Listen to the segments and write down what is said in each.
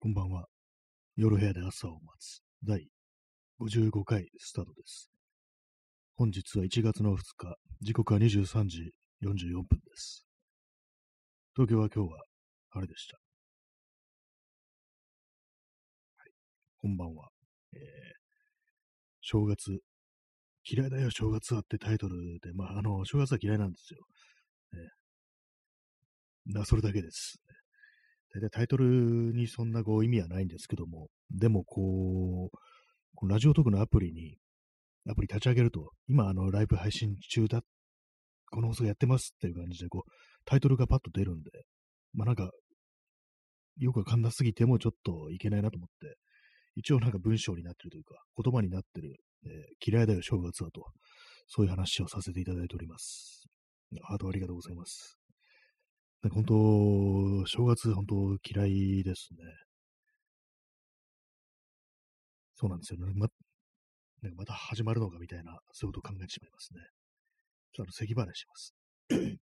こんばんは。夜部屋で朝を待つ第55回スタートです。本日は1月の2日、時刻は23時44分です。東京は今日は晴れでした。はい、こんばんは。えー、正月、嫌いだよ正月はってタイトルで、まあ、あの、正月は嫌いなんですよ。ね、それだけです。大体タイトルにそんなこう意味はないんですけども、でもこう、こラジオトークのアプリに、アプリ立ち上げると、今あのライブ配信中だ、この放送やってますっていう感じで、こう、タイトルがパッと出るんで、まあなんか、よくわかんなすぎてもちょっといけないなと思って、一応なんか文章になってるというか、言葉になってる、えー、嫌いだよ正月はと、そういう話をさせていただいております。ハートありがとうございます。本当、正月本当嫌いですね。そうなんですよね。ま、ね、また始まるのかみたいな、そういうことを考えてしまいますね。ちょっと咳払いします。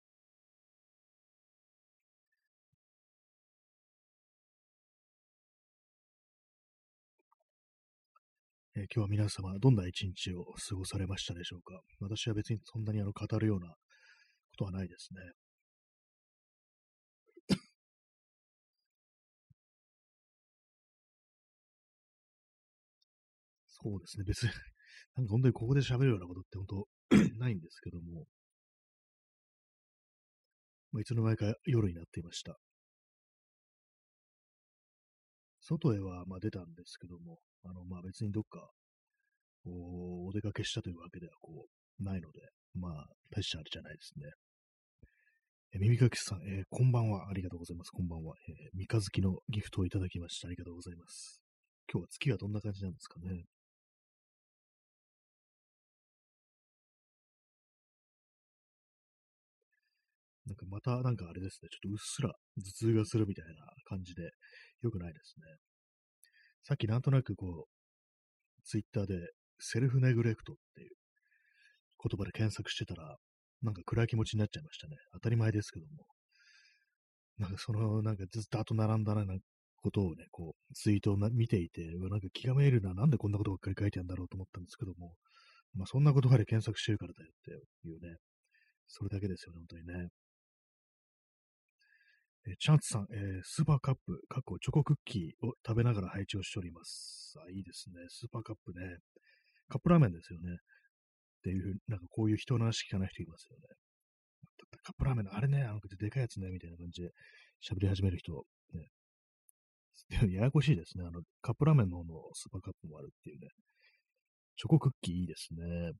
え、今日は皆様、どんな一日を過ごされましたでしょうか？私は別にそんなにあの語るようなことはないですね。そうですね。別に、なんか本当にここで喋るようなことって本当 ないんですけども、まあ、いつの間にか夜になっていました。外へはまあ出たんですけども、あのまあ別にどっかお出かけしたというわけではこうないので、まあ大したあれじゃないですね。え耳かきさん、えー、こんばんは。ありがとうございます。こんばんは。えー、三日月のギフトをいただきました。ありがとうございます。今日は月はどんな感じなんですかね。なんかまたなんかあれですね、ちょっとうっすら頭痛がするみたいな感じで、良くないですね。さっきなんとなくこう、ツイッターでセルフネグレクトっていう言葉で検索してたら、なんか暗い気持ちになっちゃいましたね。当たり前ですけども。なんかその、なんかずっと後並んだな、ことをね、こう、ツイートを見ていて、なんか気がめいるな、なんでこんなことばっかり書いてあるんだろうと思ったんですけども、まあそんな言葉で検索してるからだよっていうね、それだけですよね、本当にね。えチャンツさん、えー、スーパーカップ、かっこチョコクッキーを食べながら拝聴をしております。あ、いいですね。スーパーカップね。カップラーメンですよね。っていうふうに、なんかこういう人の話聞かない人いますよね。カップラーメンのあれね、あの、でかいやつね、みたいな感じで喋り始める人、ね。でもややこしいですね。あの、カップラーメンの方のスーパーカップもあるっていうね。チョコクッキーいいですね。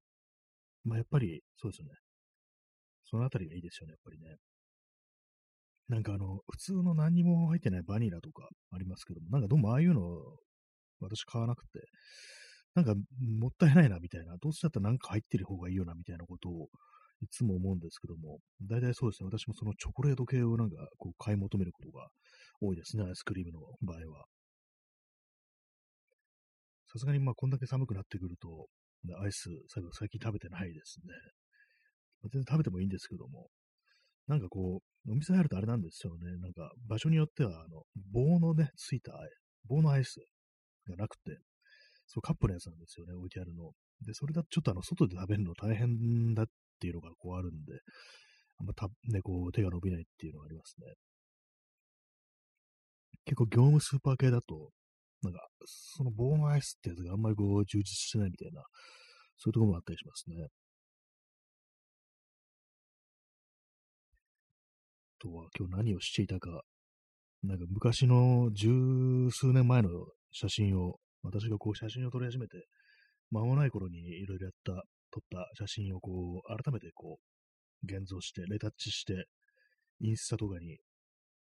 まあやっぱり、そうですよね。そのあたりがいいですよね、やっぱりね。なんかあの、普通の何にも入ってないバニラとかありますけども、なんかどうもああいうの私買わなくて、なんかもったいないなみたいな、どうせだったらなんか入ってる方がいいよなみたいなことをいつも思うんですけども、大体そうですね、私もそのチョコレート系をなんかこう買い求めることが多いですね、アイスクリームの場合は。さすがにまあこんだけ寒くなってくると、アイス、最近食べてないですね。全然食べてもいいんですけども、なんかこう、お店入るとあれなんですよね。なんか場所によっては、あの、棒のね、ついた棒のアイスがなくて、そうカップのやつなんですよね、置いてあるの。で、それだとちょっとあの、外で食べるの大変だっていうのがこうあるんで、あんまた、ね、こう、手が伸びないっていうのがありますね。結構業務スーパー系だと、なんか、その棒のアイスってやつがあんまりこう、充実してないみたいな、そういうところもあったりしますね。とは今日何をしていたか、なんか昔の十数年前の写真を、私がこう写真を撮り始めて、間もない頃にいろいろやった、撮った写真をこう、改めてこう、現像して、レタッチして、インスタとかに、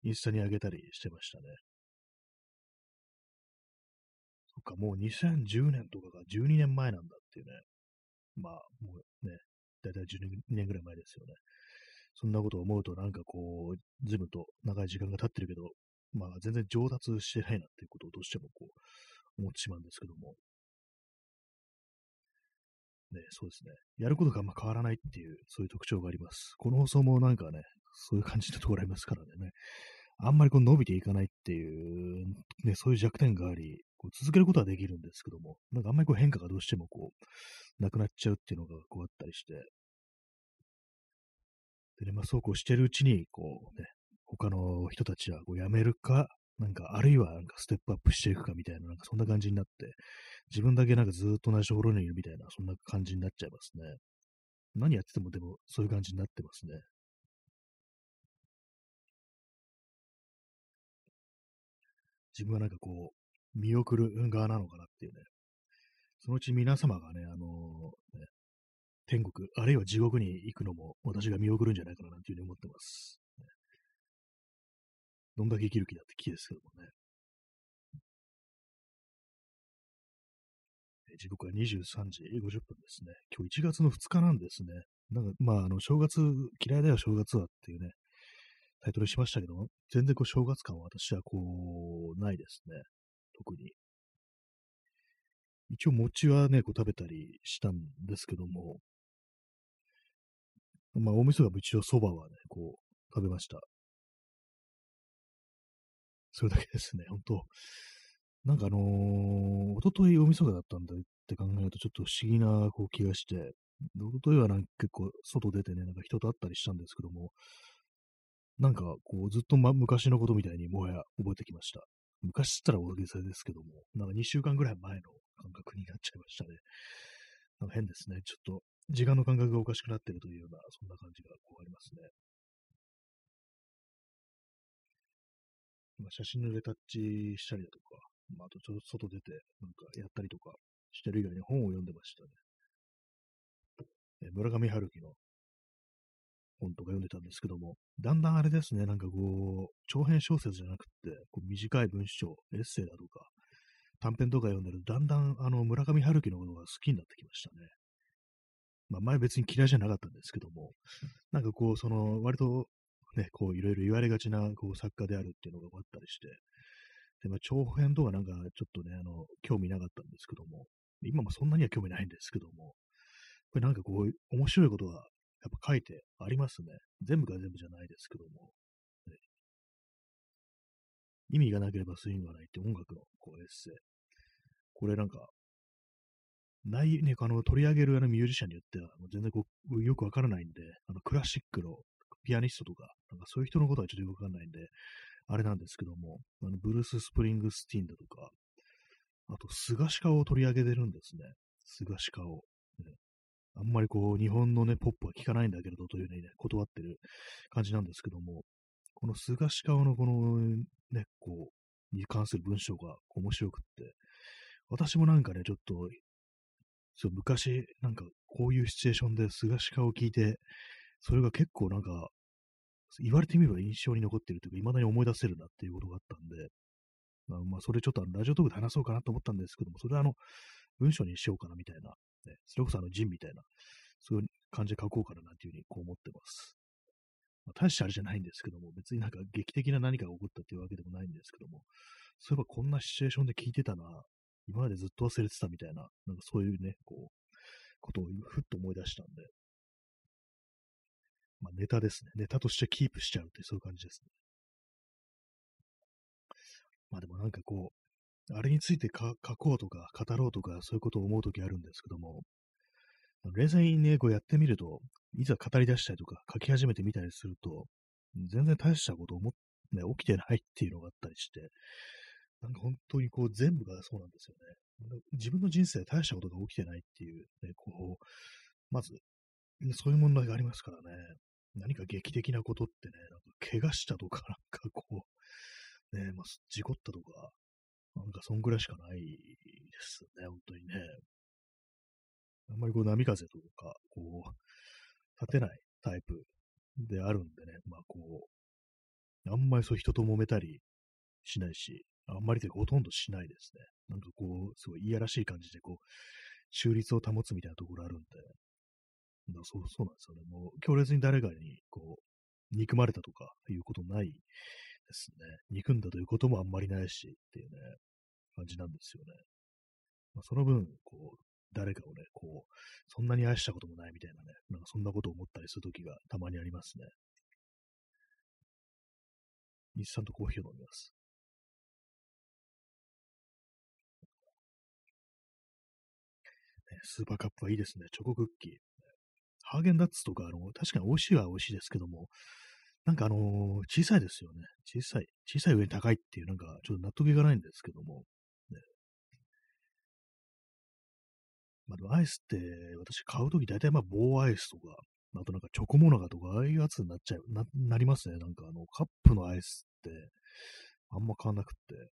インスタに上げたりしてましたね。そっか、もう2010年とかが12年前なんだっていうね。まあ、もうね、だいたい12年ぐらい前ですよね。そんなことを思うとなんかこう、ずいぶんと長い時間が経ってるけど、まあ全然上達してないなっていうことをどうしてもこう、思ってしまうんですけども。ね、そうですね。やることがあんま変わらないっていう、そういう特徴があります。この放送もなんかね、そういう感じのところありますからね。あんまりこう伸びていかないっていうね、そういう弱点があり、こう続けることはできるんですけども、なんかあんまりこう変化がどうしてもこう、なくなっちゃうっていうのがこうあったりして、でね、まあそうこうしてるうちに、こうね、他の人たちはこう辞めるか、なんか、あるいはなんかステップアップしていくかみたいな、なんかそんな感じになって、自分だけなんかずっと同じところにいるみたいな、そんな感じになっちゃいますね。何やっててもでもそういう感じになってますね。自分はなんかこう、見送る側なのかなっていうね。そのうち皆様がね、あの、天国、あるいは地獄に行くのも私が見送るんじゃないかななんていうふうに思ってます。どんだけ生きる気だって気ですけどもね。時刻は23時50分ですね。今日1月の2日なんですね。なんか、まあ、あの、正月、嫌いだよ正月はっていうね、タイトルしましたけども、全然こう正月感は私はこう、ないですね。特に。一応餅はね、こう食べたりしたんですけども、まあ、お味噌が一応蕎麦はね、こう、食べました。それだけですね、本当なんかあのー、おとといおみそかだったんだって考えるとちょっと不思議なこう気がして、おとといはなんか結構外出てね、なんか人と会ったりしたんですけども、なんかこうずっと、ま、昔のことみたいにもはや覚えてきました。昔っったら大げさですけども、なんか2週間ぐらい前の感覚になっちゃいましたね。なんか変ですね。ちょっと時間の感覚がおかしくなってるというような、そんな感じがこうありますね。写真のレタッチしたりだとか、まあ、あとちょっと外出てなんかやったりとかしてる以外に本を読んでましたね。え村上春樹の本とか読んでたんですけども、だんだんあれですね、なんかこう、長編小説じゃなくて、こう短い文章、エッセイだとか、短編とか読んでると、だんだんあの村上春樹のことが好きになってきましたね。まあ前別に嫌いじゃなかったんですけども、なんかこう、その割とね、こういろいろ言われがちなこう作家であるっていうのがあったりして、で、まあ、長編とかなんかちょっとね、あの、興味なかったんですけども、今もそんなには興味ないんですけども、これなんかこう、面白いことがやっぱ書いてありますね。全部が全部じゃないですけども、ね、意味がなければスイングがないって音楽のこうエッセイ。これなんか、ないね、あの、取り上げるあのミュージシャンによっては、もう全然こう、よくわからないんで、あの、クラシックのピアニストとか、なんかそういう人のことはちょっとよくわかんないんで、あれなんですけども、あのブルース・スプリングスティンだとか、あと、菅鹿を取り上げてるんですね。菅鹿を、ね。あんまりこう、日本のね、ポップは聞かないんだけれどというね、断ってる感じなんですけども、この菅鹿のこのね、こう、に関する文章が面白くって、私もなんかね、ちょっと、そう昔、なんかこういうシチュエーションで菅鹿を聞いて、それが結構なんか、言われてみれば印象に残ってるというか、未だに思い出せるなっていうことがあったんで、まあ、まあ、それちょっとラジオトークで話そうかなと思ったんですけども、それはあの、文章にしようかなみたいな、ね、それこそあの、ジンみたいな、そういう感じで書こうかななんていうふうにこう思ってます。まあ、大してあれじゃないんですけども、別になんか劇的な何かが起こったっていうわけでもないんですけども、そういえばこんなシチュエーションで聞いてたな、今までずっと忘れてたみたいな、なんかそういうね、こう、ことをふっと思い出したんで、まあ、ネタですね。ネタとしてキープしちゃうってそういう感じですね。まあでもなんかこう、あれについて書こうとか語ろうとかそういうことを思うときあるんですけども、冷静にね、こうやってみると、いざ語り出したりとか書き始めてみたりすると、全然大したこと思っ、ね、起きてないっていうのがあったりして、なんか本当にこう全部がそうなんですよね。自分の人生で大したことが起きてないっていう、ね、こう、まず、そういう問題がありますからね。何か劇的なことってね、なんか怪我したとか、なんかこう、ね、まあ、事故ったとか、なんかそんぐらいしかないですね、本当にね。あんまりこう波風とか、こう、立てないタイプであるんでね、まあこう、あんまりそう人と揉めたりしないし、あんまりというかほとんどしないですね。なんかこう、すごいいやらしい感じで、こう、中立を保つみたいなところあるんで、だそうそうなんですよね。もう強烈に誰かにこう憎まれたとかいうことないですね。憎んだということもあんまりないしっていうね、感じなんですよね。まあ、その分、こう、誰かをね、こう、そんなに愛したこともないみたいなね、なんかそんなことを思ったりするときがたまにありますね。日産とコーヒーを飲みます。スーパーカップはいいですね。チョコクッキー。ハーゲンダッツとか、あの、確かに美味しいは美味しいですけども、なんかあのー小さいですよね。小さい。小さい上に高いっていう、なんか、ちょっと納得いかないんですけども。ね、まあ、でもアイスって、私買うとき大体まあ棒アイスとか、あとなんかチョコモナカとか、ああいうやつになっちゃう、な、なりますね。なんかあの、カップのアイスって、あんま買わなくって。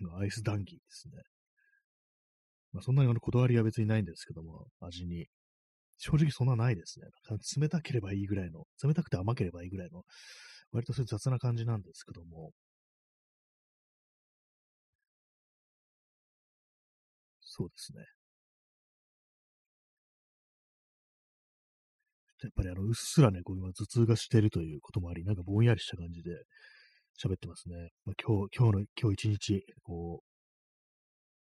なんかアイス談義ですね。まあ、そんなにこだわりは別にないんですけども、味に。正直そんなないですね。冷たければいいぐらいの、冷たくて甘ければいいぐらいの、割とそういう雑な感じなんですけども。そうですね。やっぱりあの、うっすらね、こう今頭痛がしているということもあり、なんかぼんやりした感じで喋ってますね。まあ、今日、今日の、今日一日、こう、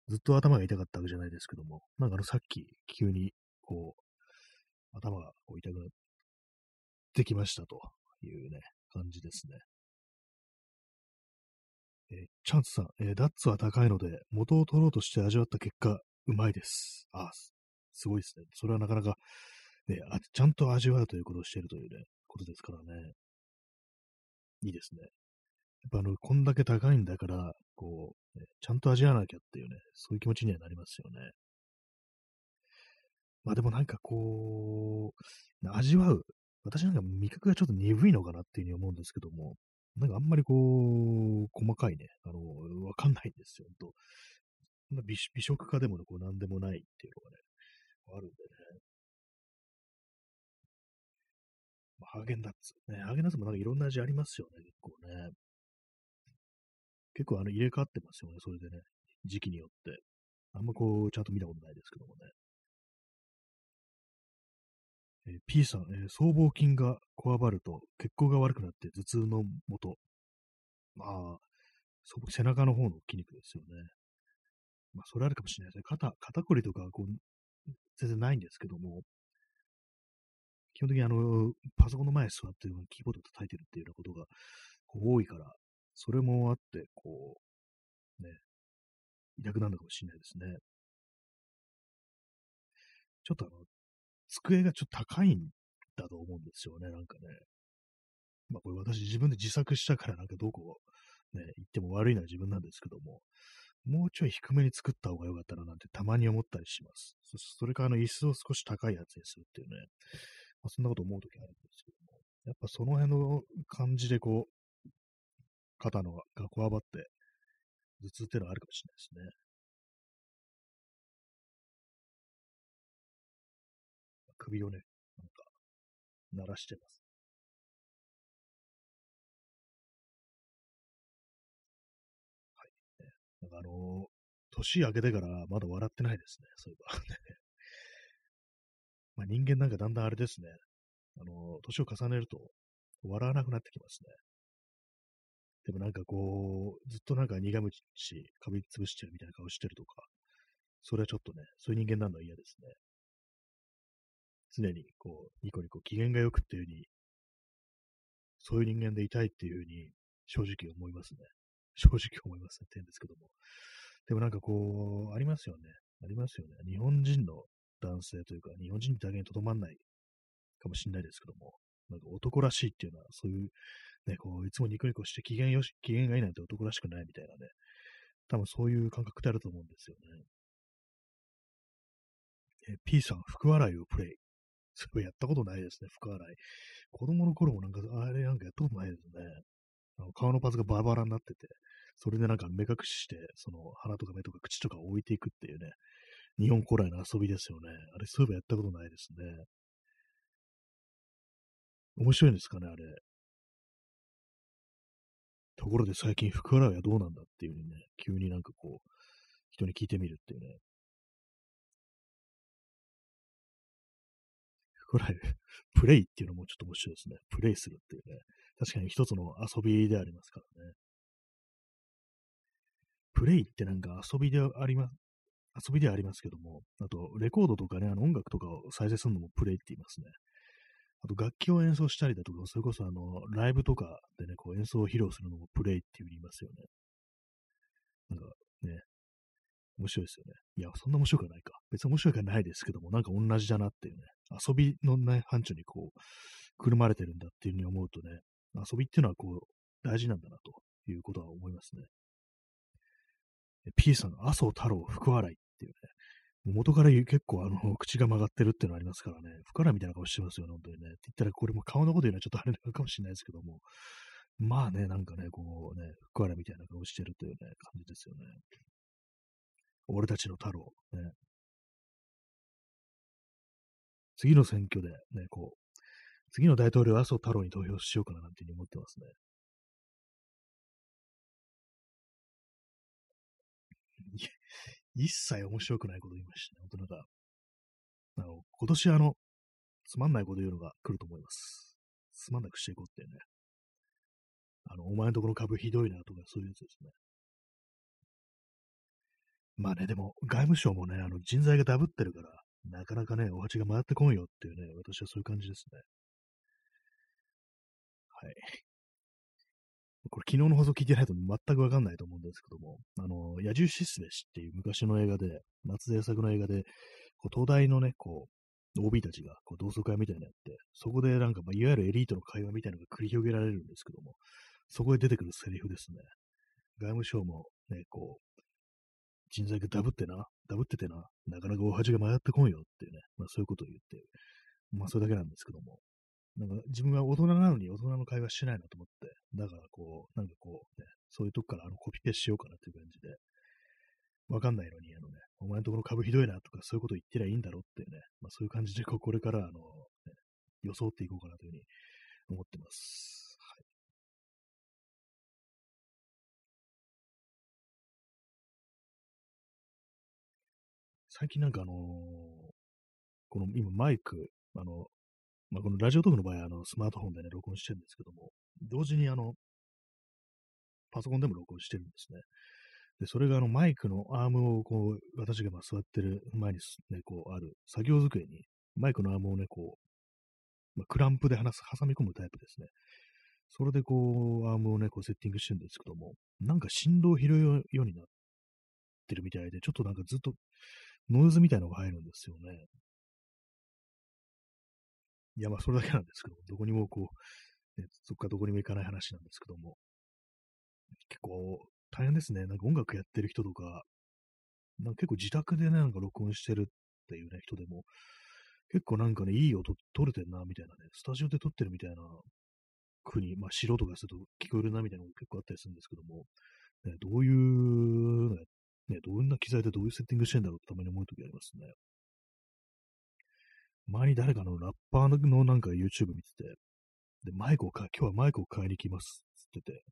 ずっと頭が痛かったわけじゃないですけども、なんかあの、さっき急に、こう、頭がこう痛くなってきましたというね、感じですね。えー、チャンツさん、えー、ダッツは高いので、元を取ろうとして味わった結果、うまいです。あ、すごいですね。それはなかなかね、あちゃんと味わうということをしているというね、ことですからね。いいですね。ぱあの、こんだけ高いんだから、こう、ね、ちゃんと味わわなきゃっていうね、そういう気持ちにはなりますよね。まあでもなんかこう、味わう。私なんか味覚がちょっと鈍いのかなっていうふうに思うんですけども、なんかあんまりこう、細かいね、あの、わかんないんですよ、ほんと。美美食家でもね、こうなんでもないっていうのがね、あるんでね。まあ、ハーゲンダッツ。ね、ハーゲンダッツもなんかいろんな味ありますよね、結構ね。結構あの入れ替わってますよね、それでね。時期によって。あんまこう、ちゃんと見たことないですけどもね。えー、P さん、えー、僧帽筋がこわばると血行が悪くなって頭痛のもと。まあ、背中の方の筋肉ですよね。まあ、それあるかもしれないですね。肩、肩こりとかこう、全然ないんですけども、基本的にあの、パソコンの前に座ってキーボード叩いてるっていうようなことが多いから、それもあって、こう、ね、痛くなるのかもしれないですね。ちょっとあの、机がちょっと高いんだと思うんですよね、なんかね。まあこれ私自分で自作したからなんかどこね、行っても悪いのは自分なんですけども、もうちょい低めに作った方が良かったななんてたまに思ったりします。そそれからあの椅子を少し高いやつにするっていうね、まあ、そんなこと思うときあるんですけども、やっぱその辺の感じでこう、肩のがこわばって、頭痛っていうのはあるかもしれないですね。首をね、なんか、鳴らしてます。はい。ね、なんかあのー、年明けてからまだ笑ってないですね、そういえば。まあ、人間なんかだんだんあれですね。あの、年を重ねると笑わなくなってきますね。でもなんかこう、ずっとなんか苦虫し、かびつぶしてるみたいな顔してるとか、それはちょっとね、そういう人間なのは嫌ですね。常にこう、ニコニコ機嫌が良くっていう風に、そういう人間でいたいっていう風に正直思いますね。正直思いますねって言うんですけども。でもなんかこう、ありますよね。ありますよね。日本人の男性というか、日本人だけにとどまんないかもしれないですけども、なんか男らしいっていうのは、そういう、ね、こう、いつもニコニコして機嫌よし、機嫌がいいなんて男らしくないみたいなね、多分そういう感覚ってあると思うんですよね。え P さん、福笑いをプレイ。それやったことないですね、福笑い。子供の頃もなんか、あれなんかやったことないですね。あの顔のパーツがバラバラになってて、それでなんか目隠しして、その鼻とか目とか口とか置いていくっていうね、日本古来の遊びですよね。あれ、そういえばやったことないですね。面白いんですかね、あれ。ところで最近、福笑いはどうなんだっていうふうにね、急になんかこう、人に聞いてみるっていうね。福笑い、プレイっていうのもちょっと面白いですね。プレイするっていうね。確かに一つの遊びでありますからね。プレイってなんか遊びであります、遊びではありますけども、あと、レコードとかね、あの音楽とかを再生するのもプレイって言いますね。あと、楽器を演奏したりだとか、それこそあの、ライブとかでね、こう演奏を披露するのもプレイって言いますよね。なんかね、面白いですよね。いや、そんな面白くはないか。別に面白くはないですけども、なんか同じだなっていうね、遊びのね、範疇にこう、くるまれてるんだっていうふうに思うとね、遊びっていうのはこう、大事なんだなということは思いますね。P さん、麻生太郎、福笑いっていうね、元から結構あの、口が曲がってるっていうのありますからね、福笑いみたいな顔してますよね、本当にね。って言ったらこれも顔のこと言うのはちょっとあれなのかもしれないですけども、まあね、なんかね、こうね、福原みたいな顔してるというね、感じですよね。俺たちの太郎。ね。次の選挙でね、こう、次の大統領麻生太郎に投票しようかななんていうふうに思ってますね。一切面白くないこと言いましたね。本当なんか、あの、今年あの、つまんないこと言うのが来ると思います。つまんなくしていこうってね。あの、お前のところ株ひどいなとか、そういうやつですね。まあね、でも、外務省もね、あの、人材がダブってるから、なかなかね、お鉢が回ってこんよっていうね、私はそういう感じですね。はい。これ昨日の放送聞いてないと全くわかんないと思うんですけども、あの、野獣シスベシっていう昔の映画で、夏前作の映画で、こう東大のね、こう、OB たちがこう同窓会みたいなのやって、そこでなんか、まあ、いわゆるエリートの会話みたいなのが繰り広げられるんですけども、そこで出てくるセリフですね。外務省もね、こう、人材がダブってな、ダブっててな、なかなか大恥が迷ってこんよっていうね、まあそういうことを言って、まあそれだけなんですけども、なんか自分は大人なのに大人の会話しないなと思って、だからこう、なんかこう、ね、そういうとこからあのコピペしようかなっていう感じで、わかんないのに、あのね、お前のところ株ひどいなとかそういうこと言ってりゃいいんだろうっていうね、まあそういう感じでこうこれからあの、ね、装っていこうかなというふうに思ってます。最近なんかあのー、この今マイク、あの、まあ、このラジオトークの場合はあのスマートフォンでね、録音してるんですけども、同時にあの、パソコンでも録音してるんですね。で、それがあのマイクのアームをこう、私がま座ってる前にね、こうある作業机にマイクのアームをね、こう、まあ、クランプで離す、挟み込むタイプですね。それでこう、アームをね、こうセッティングしてるんですけども、なんか振動を拾うようになってるみたいで、ちょっとなんかずっとノイズみたいなのが入るんですよね。いや、まあ、それだけなんですけど、どこにもこう、ね、そっかどこにも行かない話なんですけども、結構大変ですね。なんか音楽やってる人とか、なんか結構自宅でね、なんか録音してるっていうね、人でも、結構なんかね、いい音取れてんな、みたいなね、スタジオで撮ってるみたいな国、まあ素人がすると聞こえるな、みたいなのが結構あったりするんですけども、ね、どういうね、どんな機材でどういうセッティングしてんだろうってたまに思うときありますね。前に誰かのラッパーのなんか YouTube 見てて、で、マイクを買い、今日はマイクを買いに来ますってってて、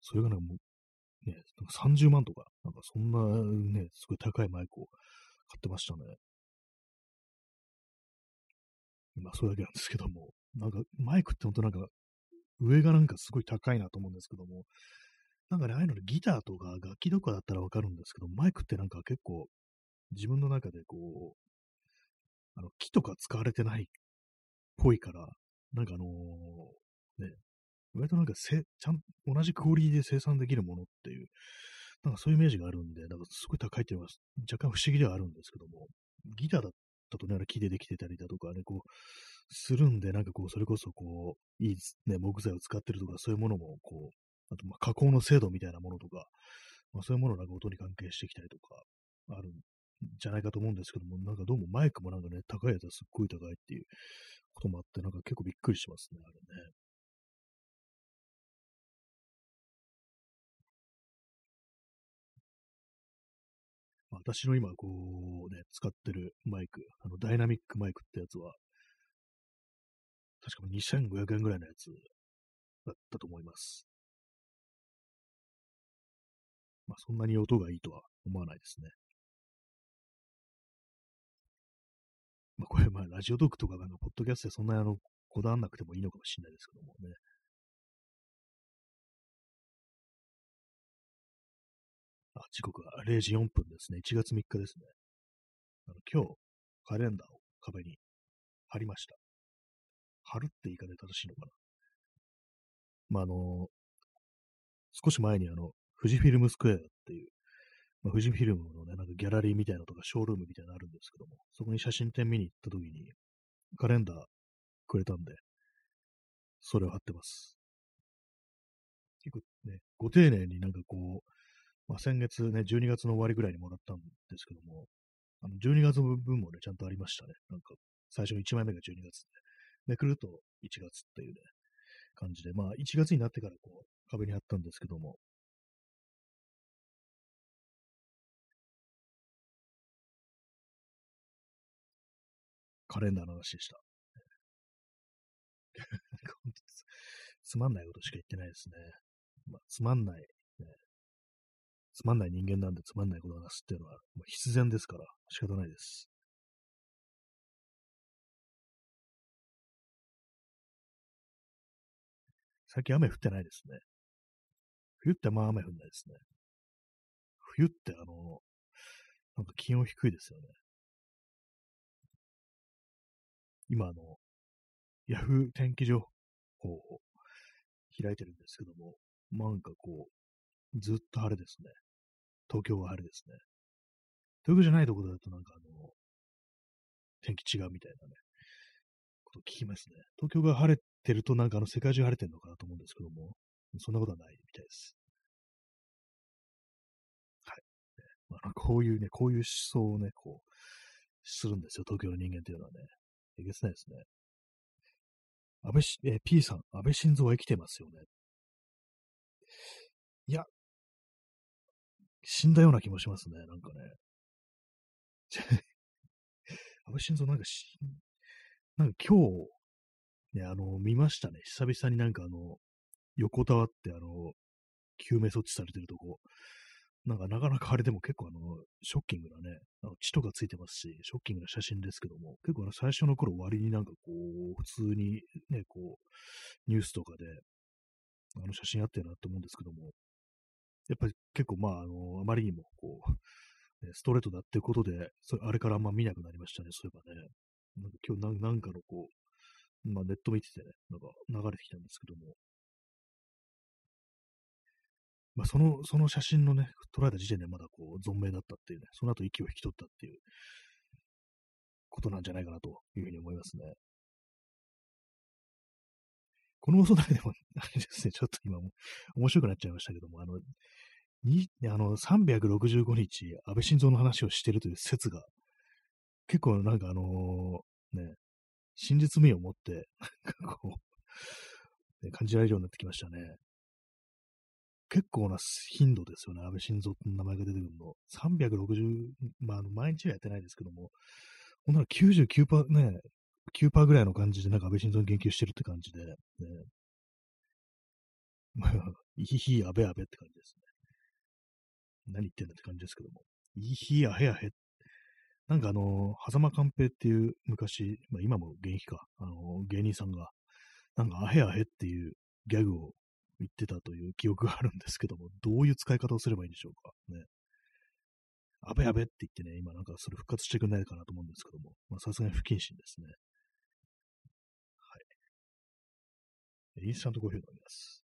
それがなんかもう、ね、30万とか、なんかそんなね、すごい高いマイクを買ってましたね。まあ、それだけなんですけども、なんかマイクって本当なんか、上がなんかすごい高いなと思うんですけども、なんかね、ああいうのでギターとか楽器とかだったらわかるんですけど、マイクってなんか結構自分の中でこう、あの、木とか使われてないっぽいから、なんかあのー、ね、割となんかせ、ちゃん、同じクオリティで生産できるものっていう、なんかそういうイメージがあるんで、なんかすごい高いっていうのは若干不思議ではあるんですけども、ギターだったとね、木でできてたりだとかね、こう、するんで、なんかこう、それこそこう、いいね、木材を使ってるとか、そういうものもこう、あと、ま加工の精度みたいなものとか、まあ、そういうものが音に関係してきたりとか、あるじゃないかと思うんですけども、なんかどうもマイクもなんかね、高いやつはすっごい高いっていうこともあって、なんか結構びっくりしますね、あれね。私の今、こうね、使ってるマイク、あの、ダイナミックマイクってやつは、確か2500円ぐらいのやつだったと思います。まあ、そんなに音がいいとは思わないですね。まあ、これ、まあ、ラジオトークとか、なんか、ポッドキャストでそんなにあの、こだわんなくてもいいのかもしれないですけどもね。あ、時刻は0時4分ですね。1月3日ですね。あの今日、カレンダーを壁に貼りました。貼るって言い方で正しいのかな。まあ、あの、少し前にあの、富士フィルムスクエアっていう、まあ、富士フィルムのね、なんかギャラリーみたいなのとかショールームみたいなのあるんですけども、そこに写真展見に行った時に、カレンダーくれたんで、それを貼ってます。結構ね、ご丁寧になんかこう、まあ、先月ね、12月の終わりぐらいにもらったんですけども、あの12月の分もね、ちゃんとありましたね。なんか、最初の1枚目が12月で、めくると1月っていうね、感じで、まあ、1月になってからこう、壁に貼ったんですけども、カレンダーの話でした。つまんないことしか言ってないですね。まあ、つまんない、ね。つまんない人間なんでつまんないことを話すっていうのは、ま、必然ですから仕方ないです。最近雨降ってないですね。冬ってまあ雨降んないですね。冬ってあの、なんか気温低いですよね。今あの、ヤフー天気情報を開いてるんですけども、なんかこう、ずっと晴れですね。東京は晴れですね。東京じゃないところだとなんかあの、天気違うみたいなね、こと聞きますね。東京が晴れてるとなんかあの世界中晴れてるのかなと思うんですけども、そんなことはないみたいです。はい。まあ、こういうね、こういう思想をね、こう、するんですよ、東京の人間っていうのはね。えげつないですね。安倍し、え P さん、安倍晋三は生きてますよね。いや、死んだような気もしますね、なんかね。安倍晋三なんかし、なんか今日、ね、あの、見ましたね。久々になんかあの、横たわって、あの、救命措置されてるとこ、なんかなかなかあれでも結構あの、ショッキングなね、あの血とかついてますし、ショッキングな写真ですけども、結構あの最初の頃割になんかこう、普通にね、こう、ニュースとかで、あの写真あったよなって思うんですけども、やっぱり結構まあ、あの、あまりにもこう、ね、ストレートだっていうことで、それあれからあんま見なくなりましたね、そういえばね。なんか今日なんかのこう、まあネット見ててね、なんか流れてきたんですけども、まあ、その、その写真のね、捉えた時点でまだこう、存命だったっていうね、その後息を引き取ったっていうことなんじゃないかなというふうに思いますね。この嘘だけでも、あれですね、ちょっと今も面白くなっちゃいましたけども、あの、に、あの、365日、安倍晋三の話をしてるという説が、結構なんかあのー、ね、真実味を持って、なんかこう、ね、感じられるようになってきましたね。結構な頻度ですよね、安倍晋三って名前が出てくるの。360、まあ、毎日はやってないですけども、ほんなら99%ね、9%ぐらいの感じで、なんか安倍晋三に言及してるって感じで、ね、まあ、いひひ、安倍安倍って感じですね。何言ってんだって感じですけども。いひひ、あへあへ。なんかあの、狭間寛平っていう昔、まあ今も現役か、あの、芸人さんが、なんかあへあへっていうギャグを言ってたという記憶があるんですけども、どういう使い方をすればいいんでしょうか。ね。あべあべって言ってね、今なんかそれ復活してくれないかなと思うんですけども、まあさすがに不謹慎ですね。はい。インスタントコーヒー飲みます。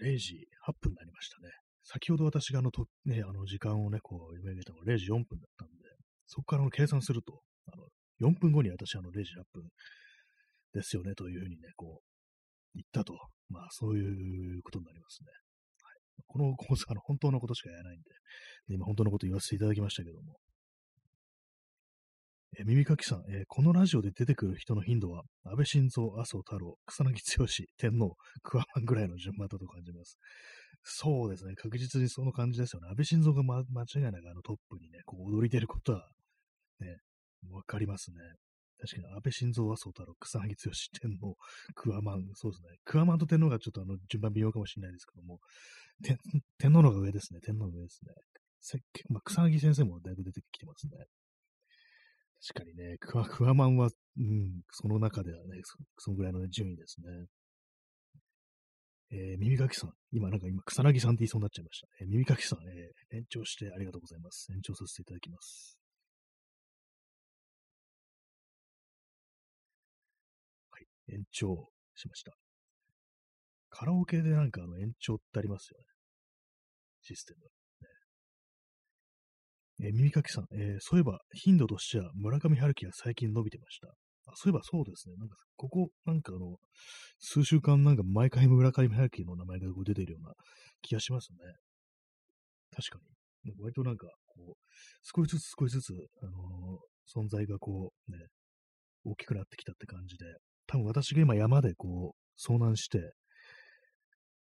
0時8分になりましたね。先ほど私があのと、ね、あの時間をね、こう、読み上げたのが0時4分だったんで、そこからの計算すると、あの、4分後に私あの0時8分ですよね、というふうにね、こう、言ったと。まあ、そういうことになりますね。はい、この講座、あの、本当のことしか言えないんで、で今本当のこと言わせていただきましたけども、え耳かきさん、えー、このラジオで出てくる人の頻度は、安倍晋三、麻生太郎、草薙剛、天皇、桑マンぐらいの順番だと感じます。そうですね。確実にその感じですよね。安倍晋三が、ま、間違いなくあのトップにね、こう踊り出ることは、ね、わかりますね。確かに安倍晋三、麻生太郎、草薙剛、天皇、桑マン、そうですね。桑マンと天皇がちょっとあの順番微妙かもしれないですけども、天皇の方が上ですね。天皇の上ですね。まあ、草薙先生もだいぶ出てきてますね。確かにね、クワ、クワマンは、うん、その中ではね、そそのぐらいの、ね、順位ですね。えー、耳かきさん。今、なんか今、草薙さんって言いそうになっちゃいました。えー、耳かきさん、えー、延長してありがとうございます。延長させていただきます。はい延長しました。カラオケでなんかあの延長ってありますよね。システム。ね、え耳かきさん、えー、そういえば頻度としては村上春樹が最近伸びてました。あそういえばそうですね。なんか、ここ、なんかあの、数週間なんか毎回村上春樹の名前が出ているような気がしますね。確かに。割となんか、こう、少しずつ少しずつ、あのー、存在がこう、ね、大きくなってきたって感じで、多分私が今山でこう、遭難して、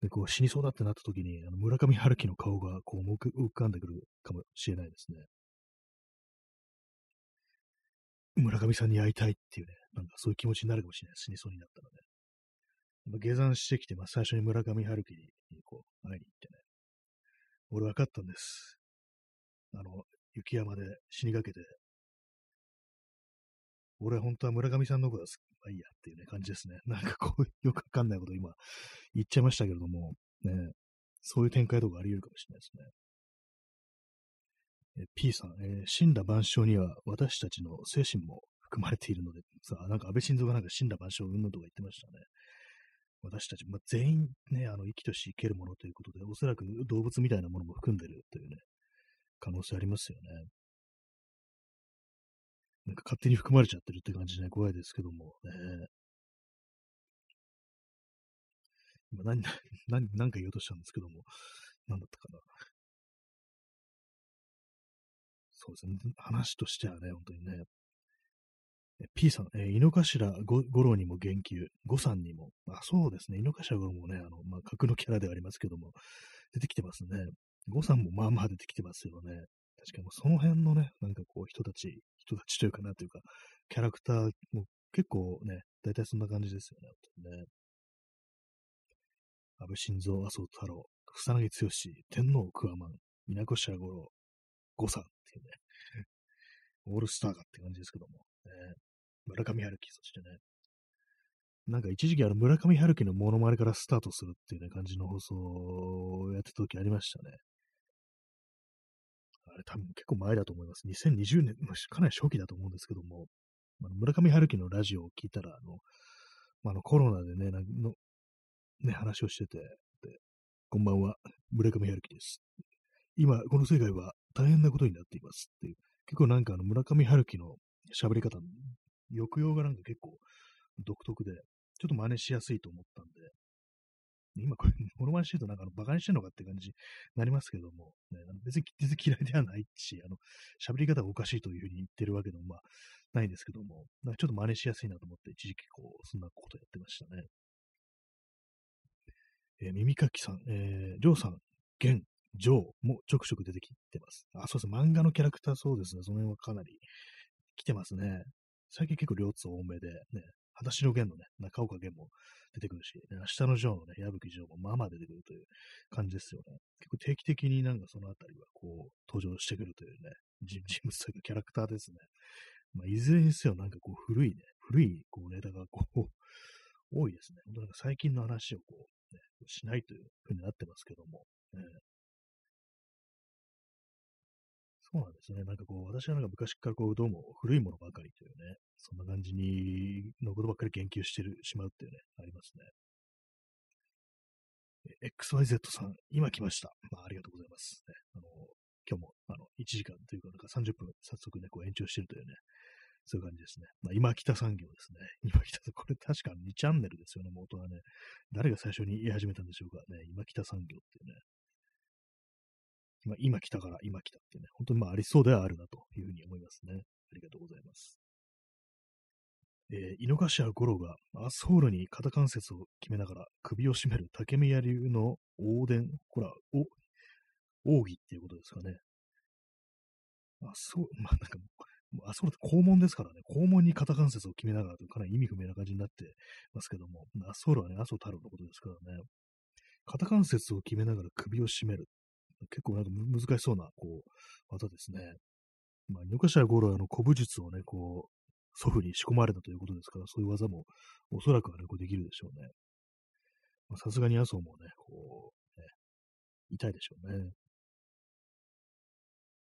で、こう死にそうだってなった時に、あの村上春樹の顔がこう浮かんでくるかもしれないですね。村上さんに会いたいっていうね、なんかそういう気持ちになるかもしれない。死にそうになったので。下山してきて、まあ、最初に村上春樹にこう会いに行ってね、俺分かったんです。あの、雪山で死にかけて、俺は本当は村上さんのことが好き。まあいいやっていうね、感じですね。なんかこう、よくわかんないこと今言っちゃいましたけれども、ね、そういう展開とかあり得るかもしれないですね。P さん、えー、死んだ万象には私たちの精神も含まれているので、さあ、なんか安倍晋三がなんか死んだ万象をうんぬとか言ってましたね。私たち、まあ、全員ね、あの、生きとし生けるものということで、おそらく動物みたいなものも含んでるというね、可能性ありますよね。なんか勝手に含まれちゃってるって感じでね、怖いですけども、ね。今何、何、何か言おうとしたんですけども、何だったかな。そうですね。話としてはね、本当にね。P さん、えー、井の頭五郎にも言及、五さんにも、あ、そうですね、井の頭五郎もね、あの、まあ、格のキャラではありますけども、出てきてますね。五さんもまあまあ出てきてますよね。確かにその辺のね、なんかこう人たち、人たちというかなというか、キャラクターも結構ね、大体そんな感じですよね。本当にね安倍晋三、麻生太郎、草薙剛、天皇クワマン、稲越五郎、五さんっていうね、オールスターがって感じですけども、ね、村上春樹、そしてね、なんか一時期あの村上春樹のモノマネからスタートするっていうね、感じの放送をやってた時ありましたね。あれ多分結構前だと思います。2020年、かなり初期だと思うんですけども、村上春樹のラジオを聞いたら、あの、まあ、のコロナでね、のね、話をしてて、で、こんばんは、村上春樹です。今、この世界は大変なことになっていますっていう、結構なんかあの村上春樹の喋り方、抑揚がなんか結構独特で、ちょっと真似しやすいと思ったんで、今これ、モノマネしてるとなんかあのバカにしてんのかって感じになりますけども、ね、別に全然嫌いではないし、あの、喋り方がおかしいというふうに言ってるわけでもまあないんですけども、なんかちょっと真似しやすいなと思って一時期こう、そんなことやってましたね。えー、耳かきさん、えー、ジョーさん、ゲン、ジョーもちょくちょく出てきてます。あ、そうですね。漫画のキャラクターそうですね。その辺はかなり来てますね。最近結構両津多めで、ね、裸足の弦のね、中岡弦も出てくるし、ね、明日のジョーのね、矢吹ジョーもまあまあ出てくるという感じですよね。結構定期的になんかそのあたりはこう、登場してくるというね、人物というかキャラクターですね。まあ、いずれにせよなんかこう古いね、古いこうネタがこう、多いですね。本当なんか最近の話をこう、ね、しないというふうになってますけども、そうなんですね。なんかこう、私はなんか昔からこう、どうも古いものばかりというね、そんな感じに、のことばっかり研究してるしまうっていうね、ありますね。XYZ さん、今来ました。まあ、ありがとうございます。ね、あの今日もあの1時間というか、なんか30分早速ね、こう延長してるというね、そういう感じですね。まあ、今北産業ですね。今北、これ確か2チャンネルですよね、元はね。誰が最初に言い始めたんでしょうかね。今北産業っていうね。ま、今来たから今来たってね、本当にまあありそうではあるなというふうに思いますね。ありがとうございます。えー、井の頭五郎がアスホールに肩関節を決めながら首を絞める竹宮流の横伝、ほら、お、奥義っていうことですかね。あ、そう、まあなんか、あそこって肛門ですからね、肛門に肩関節を決めながらとかなり意味不明な感じになってますけども、アソールはね、麻生太郎のことですからね、肩関節を決めながら首を絞める結構なんか難しそうな、こう、技ですね。まあ、井の頭五郎はあの古武術をね、こう、祖父に仕込まれたということですから、そういう技もおそらくはね、こうできるでしょうね。さすがに麻生もね、こう、ね、痛いでしょうね。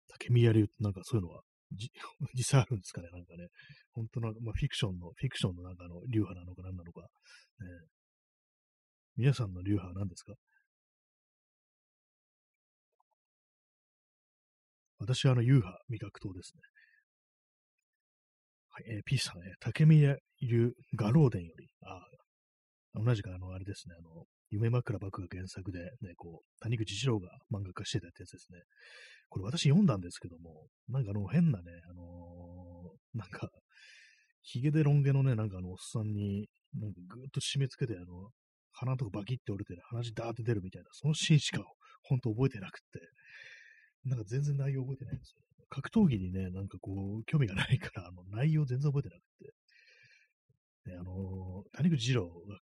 竹宮流なんかそういうのは 実際あるんですかね、なんかね。本当の、まあ、フィクションの、フィクションのなんかの、流派なのか何なのか。ね、皆さんの流派は何ですか？私はあの、流派、味覚糖ですね。はい、えー、P さん、ね、竹宮流画廊伝より、ああ同じくあの、あれですね、あの、夢枕幕が原作で、ね、こう、谷口二郎が漫画化してたやつですね。これ私読んだんですけども、なんかあの変なね、あのー、なんか、ヒゲでロン毛のね、なんかあのおっさんに、なんかぐーっと締め付けて、あの、鼻のとこバキって折れて、鼻血ダーって出るみたいな、そのシーンしか本当覚えてなくって、なんか全然内容覚えてないんですよ。格闘技にね、なんかこう、興味がないから、あの、内容全然覚えてなくて、ね、あの、谷口二郎が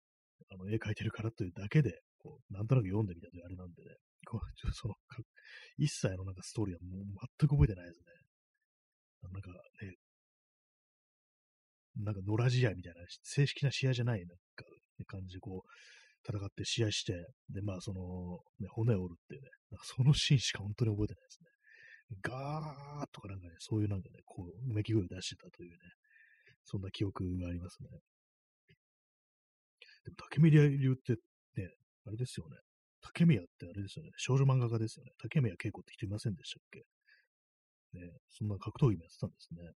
あの絵描いてるからというだけで、こう、なんとなく読んでみたというあれなんでね、こうちょその、一切のなんかストーリーはもう全く覚えてないですね。なんかね、なんか野良試合みたいな、正式な試合じゃない、なんか、感じでこう、戦って試合して、で、まあ、その、ね、骨を折るっていうね、そのシーンしか本当に覚えてないですね。ガーとかなんかね、そういうなんかね、こう、うめき声を出してたというね、そんな記憶がありますね。でも竹宮流ってね、あれですよね。竹宮ってあれですよね。少女漫画家ですよね。竹宮恵子って人いませんでしたっけ？ね、そんな格闘技もやってたんですね。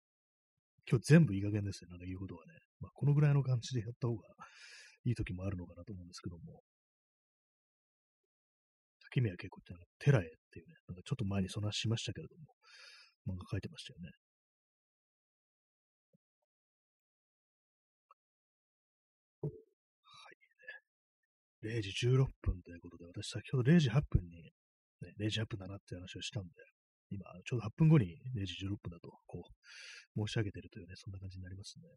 今日全部いい加減ですね。なんか言うことはね。まあ、このぐらいの感じでやった方がいい時もあるのかなと思うんですけども。竹宮恵子ってのは、テラエっていうね、なんかちょっと前にそんなしましたけれども、漫画書いてましたよね。はい0時16分ということで、私先ほど0時8分に、ね、0時8分だなって話をしたんで、今、ちょうど8分後に0時16分だと、こう、申し上げてるというね、そんな感じになりますね。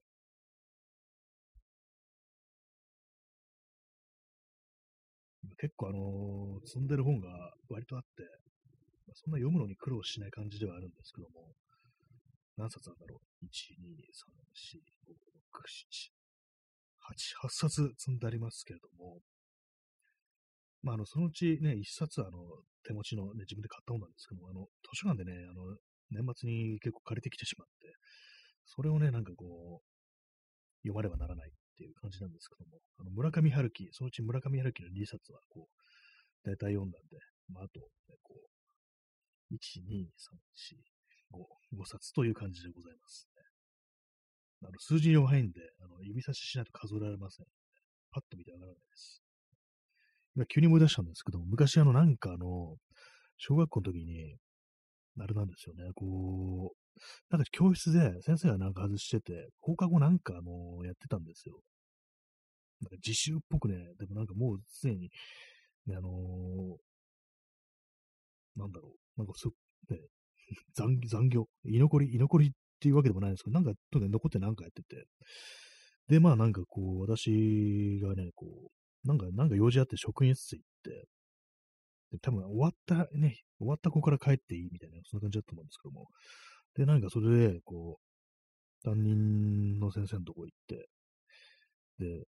結構あのー、積んでる本が割とあって、まあ、そんな読むのに苦労しない感じではあるんですけども、何冊あるんだろう ?1、2、3、4、5、6、7、8、8冊積んでありますけれども、まあ、あの、そのうちね、一冊、あの、手持ちのね、自分で買った本なんですけども、あの、図書館でね、あの、年末に結構借りてきてしまって、それをね、なんかこう、読まねばならないていう感じなんですけども、あの、村上春樹、そのうち村上春樹の2冊は、こう、大体読んだんで、まあ、あと、ね、こう、1、2、3、4、5、5冊という感じでございますね。あの、数字に弱いんで、あの、指差ししないと数えられません、パッと見てわからないです。今急に思い出したんですけども、昔あのなんかあの、小学校の時に、あれなんですよね、こう、なんか教室で先生がなんか外してて、放課後なんかあの、やってたんですよ。なんか自習っぽくね、でもなんかもうすでに、ね、あのー、なんだろう、なんかす、ね、残残業、居残り、居残りっていうわけでもないんですけど、なんか、とにかく残ってなんかやってて、で、まあなんかこう、私がね、こう、なんか、なんか用事あって職員室行って、で多分終わったね、終わった子から帰っていいみたいな、そんな感じだと思うんですけども。で、なんかそれで、こう、担任の先生のとこ行って、で、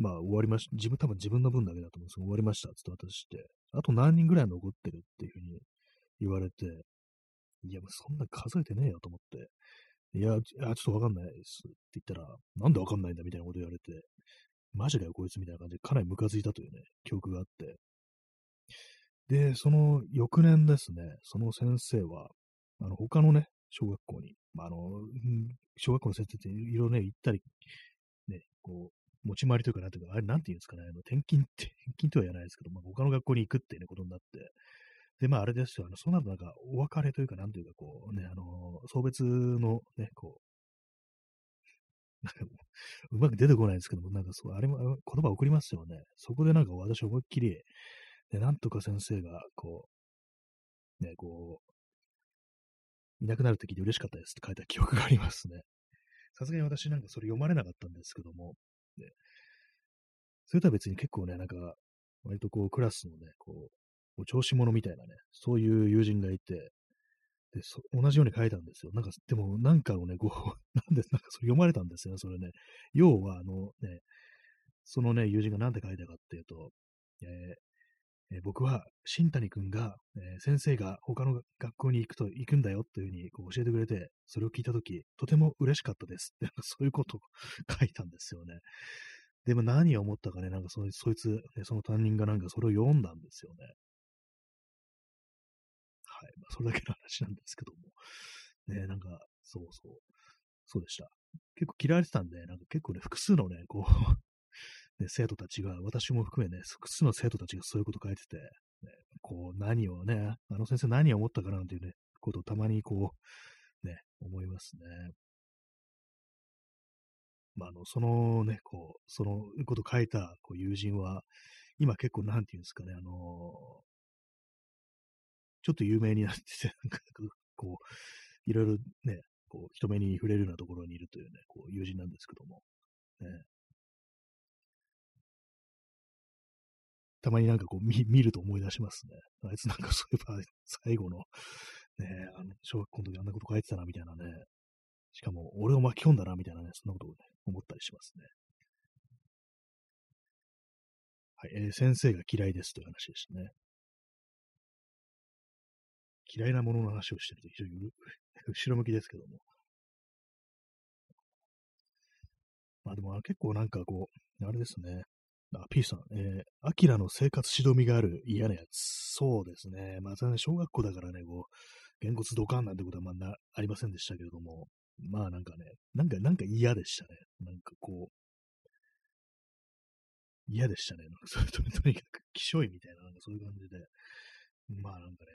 まあ終わりました。自分、多分自分の分だけだと思うんですけど、終わりました。つって渡して、あと何人ぐらい残ってるっていうふうに言われて、いや、そんな数えてねえよと思って、いや、ちょっとわかんないですって言ったら、なんでわかんないんだみたいなこと言われて、マジかよ、こいつみたいな感じで、かなりムカついたというね、記憶があって。で、その翌年ですね、その先生は、あの、他のね、小学校に、まあ、あの、小学校の先生っていろいろね、行ったり、ね、こう、持ち回りというか、なんていうか、あれ、なんていうんですかね、あの転勤って、転勤とは言わないですけど、まあ、他の学校に行くっていう、ね、ことになって、で、まあ、あれですよ、あの、そうなるとなんか、お別れというか、なんていうか、こうね、あの、送別のね、こなんかうまく出てこないんですけども、なんかそう、あれも言葉送りますよね。そこでなんか私思いっきり、ね、なんとか先生が、こう、ね、こう、いなくなる時に嬉しかったですって書いた記憶がありますね。さすがに私なんかそれ読まれなかったんですけども、それとは別に結構ね、なんか、割とこう、クラスのね、こう、お調子者みたいなね、そういう友人がいて、で、そ同じように書いたんですよ。なんか、でも、なんかをね、こう、なんで、なんかそれ読まれたんですよね、それね。要は、あのね、そのね、友人が何て書いたかっていうと、えー、え僕は、新谷くんが、え先生が他の学校に行くと、行くんだよっていうふうにこう教えてくれて、それを聞いたとき、とても嬉しかったですって、そういうことを 書いたんですよね。でも何を思ったかね、なんかそいそいつ、その担任がなんかそれを読んだんですよね。はい。まあ、それだけの話なんですけども。ね、なんか、そうそう。そうでした。結構嫌われてたんで、なんか結構ね、複数のね、こう、ね、生徒たちが、私も含めね、複数の生徒たちがそういうこと書いてて、ね、こう、何をね、あの先生何を思ったかなんていうね、ことをたまにこう、ね、思いますね。まあ、あの、そのね、こう、そのこと書いたこう友人は、今結構なんていうんですかね、あのちょっと有名になってて、なんか、こう、いろいろね、こう、人目に触れるようなところにいるというね、こう、友人なんですけども、ね。たまになんかこう見、見ると思い出しますね。あいつなんかそういえば、最後の、ね、あの、小学校の時あんなこと書いてたな、みたいなね。しかも、俺を巻き込んだな、みたいなね、そんなことをね、思ったりしますね。はい、えー先生が嫌いですという話でしたね。嫌いなものの話をしてると非常にう 後ろ向きですけども。まあでも結構なんかこう、あれですね。あ、P さん、えー、アキラの生活しどみがある嫌なやつ。そうですね。まあ、小学校だからね、こう、げんこつドカンなんてことはまあなありませんでしたけれども、まあなんかね、なんか、なんか嫌でしたね。なんかこう、嫌でしたね。なんかそれととにかく、きしょいみたいな、なんかそういう感じで。まあなんかね、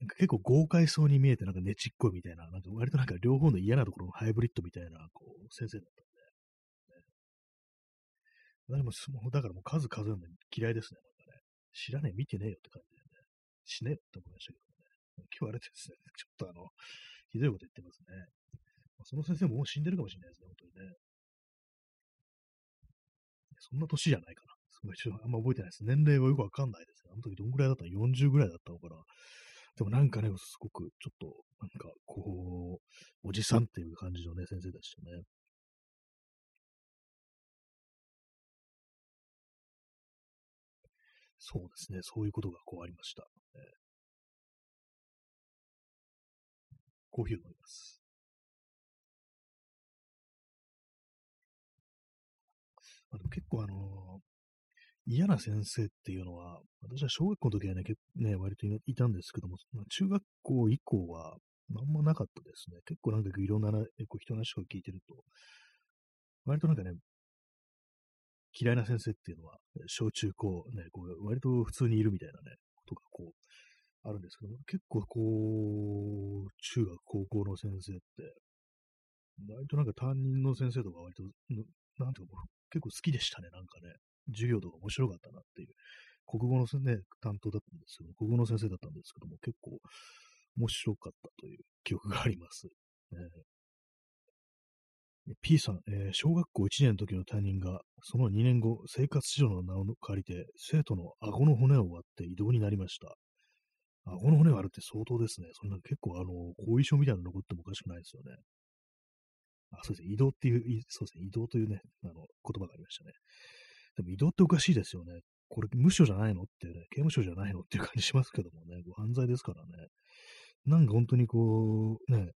なんか結構豪快そうに見えて、なんかねちっこいみたいな、なんか割となんか両方の嫌なところのハイブリッドみたいな、こう、先生だった。でも、もうだからもう数数えるの嫌いですね。なんかね。知らねえ、見てねえよって感じでね。死ねよって思いましたけどね。今日あれですね、ちょっとあの、ひどいこと言ってますね。その先生ももう死んでるかもしれないですね、本当にね。そんな年じゃないかな。すごい、ちょっとあんま覚えてないです。年齢はよくわかんないですね。あの時どんぐらいだったの ?40 ぐらいだったのかな。でもなんかね、すごくちょっと、なんかこう、おじさんっていう感じのね、先生でしたね。そうですね、そういうことがこうありました。えー、コーヒーを飲みます。あでも結構あのー嫌な先生っていうのは、私は小学校の時はね、ね、割といたんですけども、中学校以降は、あんまなかったですね。結構なんかいろんなこう人の話を聞いてると、割となんかね、嫌いな先生っていうのは、小中高、ね、こう割と普通にいるみたいなね、ことがこう、あるんですけども、結構こう、中学、高校の先生って、割となんか担任の先生とか割と、なんていうか、結構好きでしたね、なんかね。授業とか面白かったなっていう、国語の、ね、担当だったんですけど、国語の先生だったんですけども、結構面白かったという記憶があります。P さん、えー、小学校1年の時の担任が、その2年後、生活指導の名を借りて、生徒の顎の骨を割って移動になりました。顎の骨を割るって相当ですね。そんな結構、あの、後遺症みたいなの残ってもおかしくないですよね。あ、そうですね。移動っていう、そうですね。移動というね、あの、言葉がありましたね。でも移動っておかしいですよね。これ無償じゃないのってね、刑務所じゃないのっていう感じしますけどもね、ご犯罪ですからね。なんか本当にこう、ね、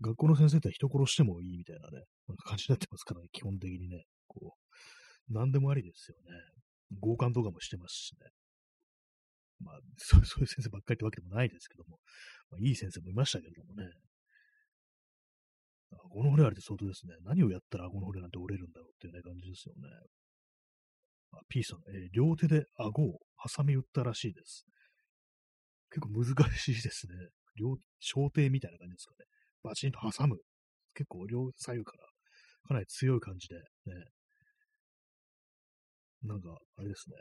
学校の先生って人殺してもいいみたいなね、感じになってますからね、基本的にね。こう、何でもありですよね。強姦とかもしてますしね。まあ、そういう先生ばっかりってわけでもないですけども、まあ、いい先生もいましたけれどもね。顎の骨あれって相当ですね。何をやったら顎の骨なんて折れるんだろうっていうね、感じですよね。あ P さん、えー、両手で顎を挟み打ったらしいです。結構難しいですね。両、小手みたいな感じですかね。バチンと挟む。結構両左右からかなり強い感じで、ね。なんか、あれですね。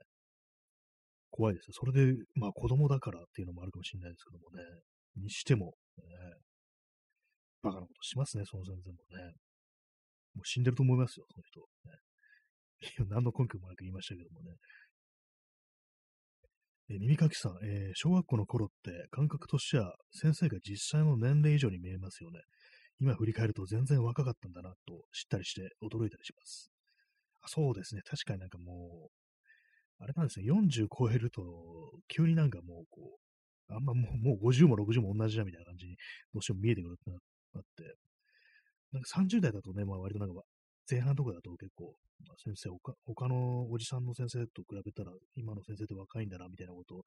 怖いですね。それで、まあ子供だからっていうのもあるかもしれないですけどもね。にしても、ね、バカなことしますね、その先生もね。もう死んでると思いますよ、その人。ね、何の根拠もなく言いましたけどもね。え耳かきさん、えー、小学校の頃って感覚としては先生が実際の年齢以上に見えますよね。今振り返ると全然若かったんだなと知ったりして驚いたりします。あそうですね。確かになんかもう、あれなんですね、40超えると、急になんかもう、こう、あんまもうもう50も60も同じだみたいな感じに、どうしても見えてくるってなって、なんか30代だとね、まあ割となんか前半とかだと結構、まあ、先生他、他のおじさんの先生と比べたら、今の先生って若いんだな、みたいなことを、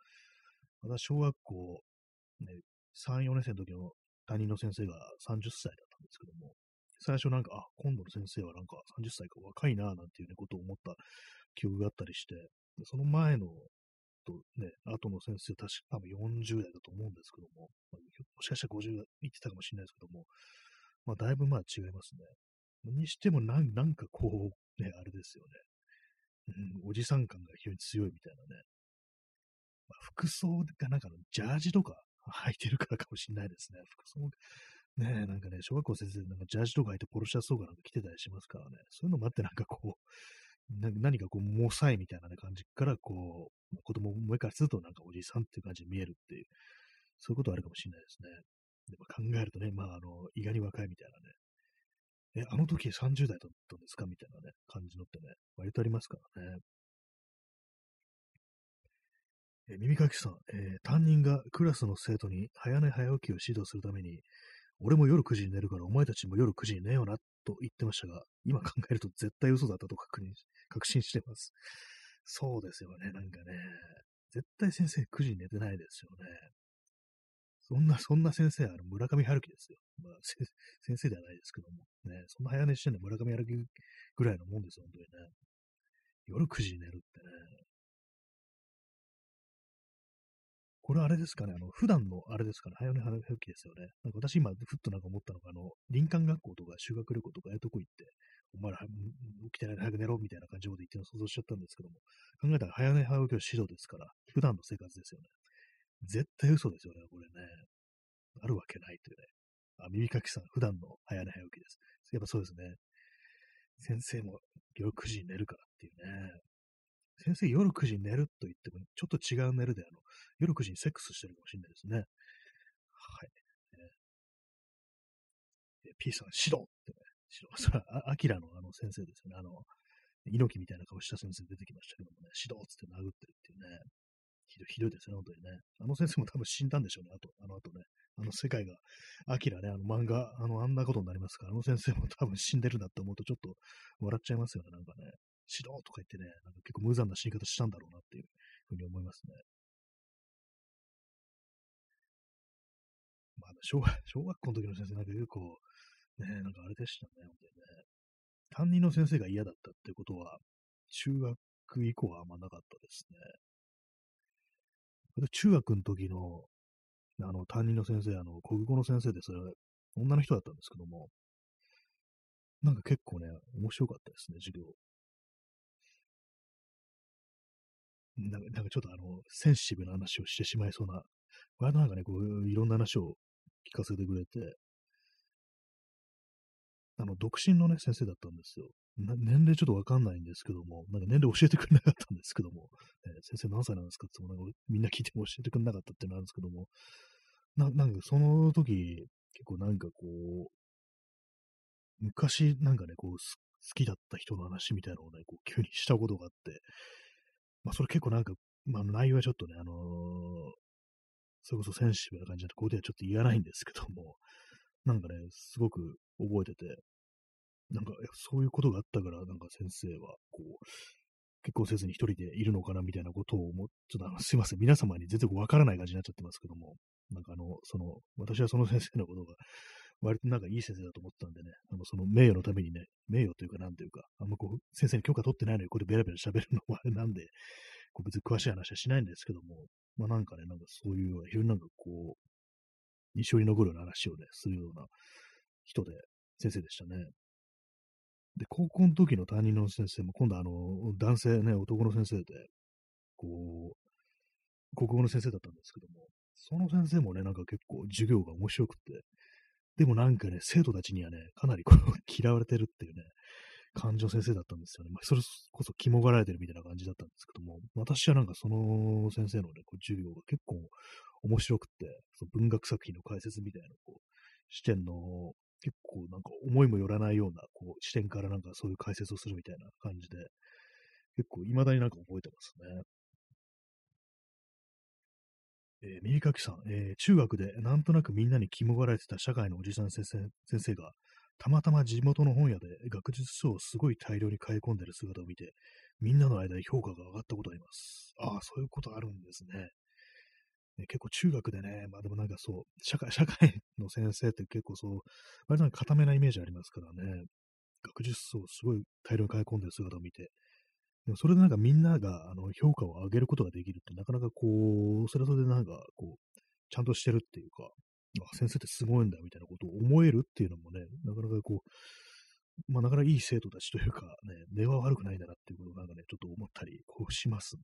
また小学校、ね、3、4年生の時の担任の先生が30歳だったんですけども、最初なんか、あ、今度の先生はなんか30歳か若いな、なんていうね、ことを思った記憶があったりして、その前のとね、後の先生、確か多分40代だと思うんですけども、まあ、もしかしたら50代言ってたかもしれないですけども、まあ、だいぶまあ違いますね。にしてもなん、なんかこう、ね、あれですよね。うん、おじさん感が非常に強いみたいなね。まあ、服装がなんかのジャージとか履いてるからかもしれないですね。服装、ねなんかね、小学校先生なんかジャージとか履いてポロシャツとかなんか着てたりしますからね。そういうのもあってなんかこう、な何かこう、もさいみたいな、感じから、こう、子供もう一回するとなんかおじさんっていう感じに見えるっていう、そういうことあるかもしれないですね。でも考えるとね、まあ、あの、意外に若いみたいなね、え、あの時30代だったんですか？みたいなね、感じのってね、割とありますからね。え耳かきさん、えー、担任がクラスの生徒に早寝早起きを指導するために、俺も夜9時に寝るからお前たちも夜9時に寝ようなと言ってましたが、今考えると絶対嘘だったと確認、確信してます。そうですよね、なんかね。絶対先生9時に寝てないですよね。そんな、そんな先生、あの、村上春樹ですよ。まあ、先生ではないですけども。ね、そんな早寝してんの村上春樹ぐらいのもんですよ、本当にね。夜9時に寝るってね。これあれですかね、あの、普段のあれですかね、早寝早起きですよね。なんか私今、ふっとなんか思ったのが、あの、林間学校とか修学旅行とか、ええとこ行って、お前ら起きてないで早く寝ろみたいな感じで言ってるの想像しちゃったんですけども、考えたら早寝早起きは指導ですから、普段の生活ですよね。絶対嘘ですよね、これね。あるわけないというね。あ、耳かきさん、普段の早寝早起きです。やっぱそうですね。先生も夜9時に寝るからっていうね。先生夜9時に寝ると言っても、ちょっと違う寝るで、あの、夜9時にセックスしてるかもしれないですね。はい。え P さん、指導ってね。指導。それは、アキラのあの先生ですよね。あの、猪木みたいな顔した先生出てきましたけどもね、指導つって殴ってるっていうね。ひどひどいですね、本当にね。あの先生も多分死んだんでしょうね、あと、あの後ね。あの世界が、アキラね、あの漫画、あの、あんなことになりますから、あの先生も多分死んでるんだって思うとちょっと笑っちゃいますよね、なんかね。しろとか言ってね、なんか結構無残な死に方したんだろうなっていうふうに思いますね。まあ、小学小学校の時の先生なんか結構、ね、なんかあれでしたね、本当にね。担任の先生が嫌だったってことは、中学以降はあんまなかったですね。中学の時の、あの、担任の先生、あの、国語の先生で、それは、女の人だったんですけども、なんか結構ね、面白かったですね、授業。なんかなんかちょっとあの、センシティブな話をしてしまいそうな、割となんかね、こう、いろんな話を聞かせてくれて、あの、独身のね、先生だったんですよ。年齢ちょっとわかんないんですけども、なんか年齢教えてくれなかったんですけども、えー、先生何歳なんですかってなんかみんな聞いても教えてくれなかったっていうのあるんですけども、ななんかその時、結構なんかこう、昔なんかね、こう、好きだった人の話みたいなのをね、こう急にしたことがあって、まあそれ結構なんか、まあ内容はちょっとね、あのー、それこそセンシティブな感じで、ここではちょっと言わないんですけども、なんかね、すごく覚えてて、なんか、そういうことがあったから、なんか先生は、こう、結婚せずに一人でいるのかなみたいなことを思っ、ちょっとあの、すいません、皆様に全然わからない感じになっちゃってますけども、なんかあの、その、私はその先生のことが、割となんかいい先生だと思ったんでね、あの、その名誉のためにね、名誉というかなんというか、あんまこう、先生に許可取ってないのにこれベラベラ喋るのもあれなんで、こう別に詳しい話はしないんですけども、まあなんかね、なんかそういう、非常になんかこう、印象に残るような話をね、するような人で、先生でしたね。で、高校の時の担任の先生も、今度あの、男性ね、男の先生で、こう、国語の先生だったんですけども、その先生もね、なんか結構授業が面白くて、でもなんかね、生徒たちにはね、かなりこう 嫌われてるっていうね、感情先生だったんですよね。まあ、それこそ肝がられてるみたいな感じだったんですけども、私はなんかその先生のね、こう授業が結構面白くて、その文学作品の解説みたいなこう視点の結構なんか思いもよらないようなこう視点からなんかそういう解説をするみたいな感じで、結構未だになんか覚えてますね。えー、右かきさん、えー、中学でなんとなくみんなに肝がられてた社会のおじさん先生先生が、たまたま地元の本屋で学術書をすごい大量に買い込んでる姿を見て、みんなの間で評価が上がったことあります。ああ、そういうことあるんですね。ね結構中学でね、まあでもなんかそう、社会、社会の先生って結構そう、割と固めなイメージありますからね。学術書をすごい大量に買い込んでる姿を見て、でもそれでなんかみんながあの評価を上げることができるって、なかなかこう、それはそれでなんかこう、ちゃんとしてるっていうか、あ先生ってすごいんだみたいなことを思えるっていうのもね、なかなかこう、まあなかなかいい生徒たちというかね、根は悪くないんだなっていうことをなんかね、ちょっと思ったりこうしますね。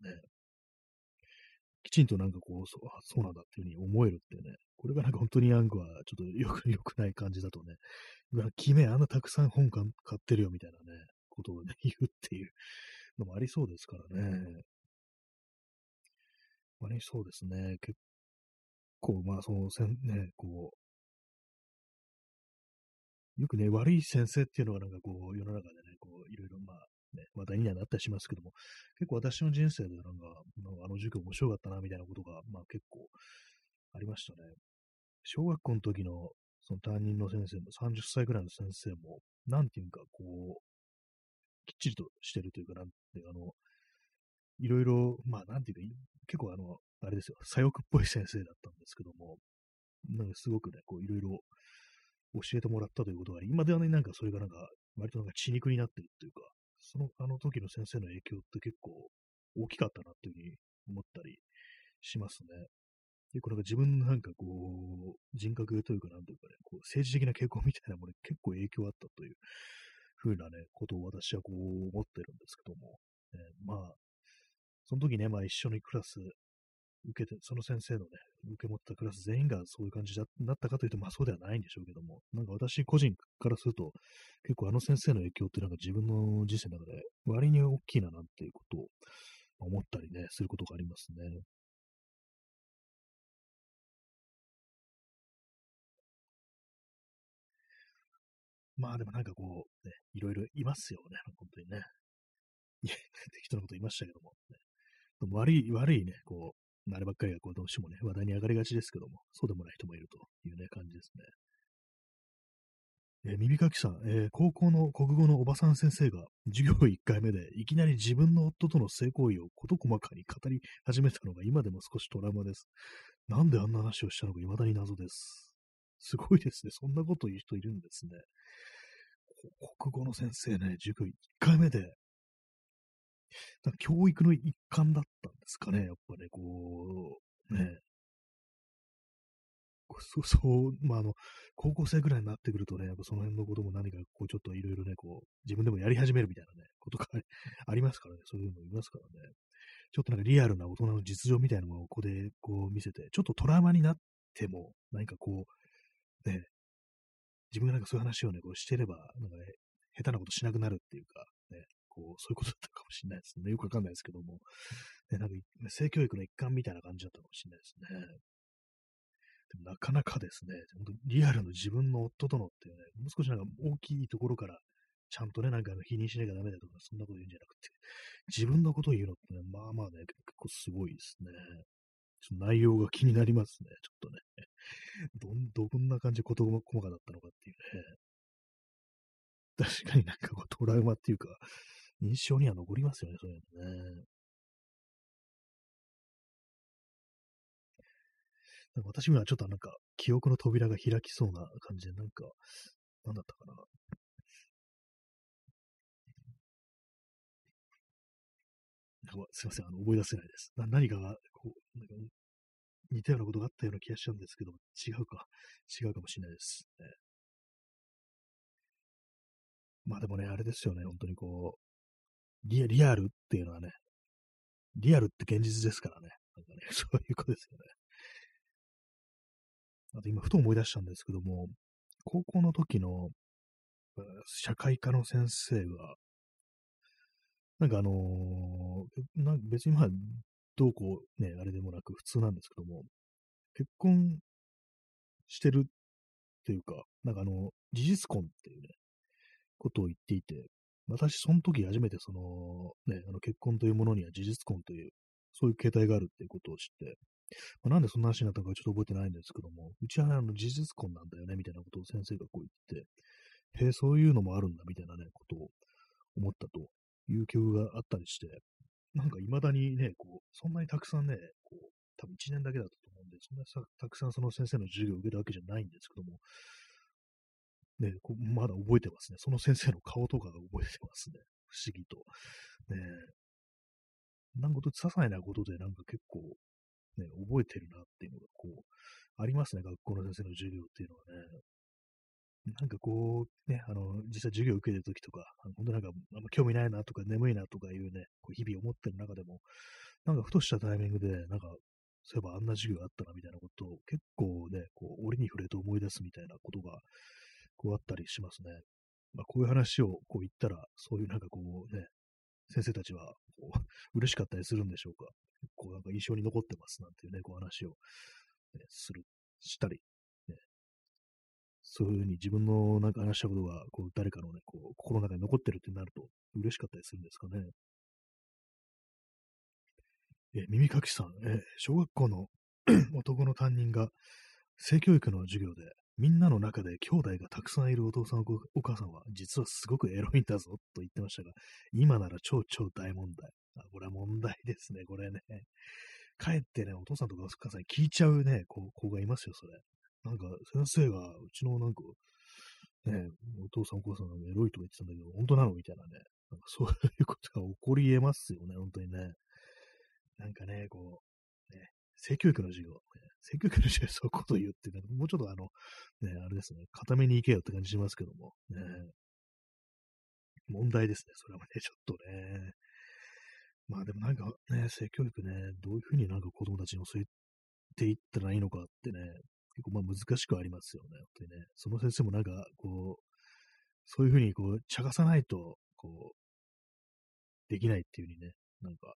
きちんとなんかこう、そうそうなんだっていうふうに思えるってね、これがなんか本当にヤングはちょっとよく、良くない感じだとね、うわ、君あんなたくさん本買ってるよみたいなね、ことをね、言うっていうのもありそうですからね。ありそうですね。結構、まあ、その、せんね、こう、よくね、悪い先生っていうのはなんかこう、世の中でね、こう、いろいろまあ、ね、話題にはなったりしますけども、結構私の人生でなんか、あの授業面白かったな、みたいなことが、まあ結構ありましたね。小学校の時のその担任の先生も、30歳ぐらいの先生も、なんていうか、こう、きっちりとしてるというか、なんて、あの、いろいろ、まあ、なんていうか、結構あの、あれですよ、左翼っぽい先生だったんですけども、なんかすごくね、こう、いろいろ教えてもらったということがあり、今ではね、なんかそれがなんか、割となんか血肉になってるっていうか、その、あの時の先生の影響って結構大きかったなっていうふうに思ったりしますね。結構なんか自分のなんかこう、人格というかなんというかね、こう政治的な傾向みたいなものに結構影響あったというふうなね、ことを私はこう思ってるんですけども、ね、まあ、その時ね、まあ一緒にクラス受けて、その先生のね、受け持ったクラス全員がそういう感じだなったかというと、まあそうではないんでしょうけども、なんか私個人からすると、結構あの先生の影響ってなんか自分の人生の中で割に大きいななんていうことを思ったりね、することがありますね。まあでもなんかこう、ね、いろいろいますよね、本当にね。いや、適当なこと言いましたけども、ね。でも悪い、悪いね、こう、あればっかりがこうどうしてもね、話題に上がりがちですけども、そうでもない人もいるというね、感じですね。えー、耳かきさん、えー、高校の国語のおばさん先生が授業1回目でいきなり自分の夫との性行為を事細かに語り始めたのが今でも少しトラウマです。なんであんな話をしたのか未だに謎です。すごいですね。そんなこと言う人いるんですね。国語の先生ね、塾1回目で、教育の一環だったんですかね、やっぱね、こう、ね。そう、そう、まあ、あの、高校生ぐらいになってくるとね、やっぱその辺のことも何か、こう、ちょっといろいろね、こう、自分でもやり始めるみたいなね、ことが ありますからね、そういうのいますからね。ちょっとなんかリアルな大人の実情みたいなものをここでこう見せて、ちょっとトラウマになっても、何かこう、ね、自分がなんかそういう話をね、こうしてれば、なんかね、下手なことしなくなるっていうか、ね、こう、そういうことだったかもしれないですね。よくわかんないですけども、ね、なんか、性教育の一環みたいな感じだったかもしれないですね。でもなかなかですね、本当リアルの自分の夫とのっていうね、もう少しなんか大きいところから、ちゃんとね、なんか否認しなきゃダメだとか、そんなこと言うんじゃなくて、自分のことを言うのってね、まあまあね、結構すごいですね。ちょっと内容が気になりますね、ちょっとね。どん、どんな感じで事細かだったのかっていうね。確かになんかこうトラウマっていうか、印象には残りますよね、そういうのね。なんか私にはちょっとなんか記憶の扉が開きそうな感じで、なんか、なんだったかな。すいません、あの思い出せないです。な何かがこうなんか似たようなことがあったような気がしちゃうんですけど、違うか、違うかもしれないです、ね。まあでもね、あれですよね、本当にこう、リリアルっていうのはね、リアルって現実ですからね。なんかね、そういうことですよね。あと今、ふと思い出したんですけども、高校の時の社会科の先生が、なんかあのー、なん別にまあ、どうこうね、あれでもなく普通なんですけども、結婚してるっていうか、なんかあの、事実婚っていうね、ことを言っていて、私、その時初めてその、ね、あの結婚というものには事実婚という、そういう形態があるっていうことを知って、まあ、なんでそんな話になったのかちょっと覚えてないんですけども、うちはあの事実婚なんだよね、みたいなことを先生がこう言って、へえ、そういうのもあるんだ、みたいなね、ことを思ったという記憶があったりして、なんか未だにね、こう、そんなにたくさんね、こう、多分1年だけだったと思うんで、そんなにたくさんその先生の授業を受けたわけじゃないんですけども、ね、まだ覚えてますね。その先生の顔とかが覚えてますね。不思議と。ねなんか、些細なことでなんか結構、ね、覚えてるなっていうのが、こう、ありますね。学校の先生の授業っていうのはね。なんかこう、ね、あの、実際授業受けてるときとか、本当なんか、あんま興味ないなとか、眠いなとかいうね、こう日々思ってる中でも、なんかふとしたタイミングで、なんか、そういえばあんな授業あったなみたいなことを結構ね、こう、折に触れて思い出すみたいなことが、こうあったりしますね。まあ、こういう話をこう言ったら、そういうなんかこうね、先生たちはこう 嬉しかったりするんでしょうか。こうなんか印象に残ってますなんていうね、こう話を、ね、する、したり、ね、そういうふうに自分のなんか話したことが、こう誰かのね、こう心の中に残ってるってなると嬉しかったりするんですかね。え耳かきさん、え小学校の 男の担任が性教育の授業でみんなの中で兄弟がたくさんいるお父さんお母さんは実はすごくエロいんだぞと言ってましたが、今なら超超大問題。あこれは問題ですね、これね。帰ってね、お父さんとかお母さんに聞いちゃうね、子がいますよ、それ。なんか、先生が、うちのなんか、ね、お父さんお母さんがエロいとか言ってたんだけど、本当なのみたいなね。なんかそういうことが起こり得ますよね、本当にね。なんかね、こう、性教育の授業、ね、性教育の授業そういうこと言って、なんかもうちょっとあの、ね、あれですね、固めに行けよって感じしますけども、ね、問題ですね、それはね、ちょっとね。まあでもなんかね、性教育ね、どういうふうになんか子供たちに教えていったらいいのかってね、結構まあ難しくありますよね、本当にね。その先生もなんか、こう、そういうふうにこう、茶化さないと、こう、できないっていうふうにね、なんか、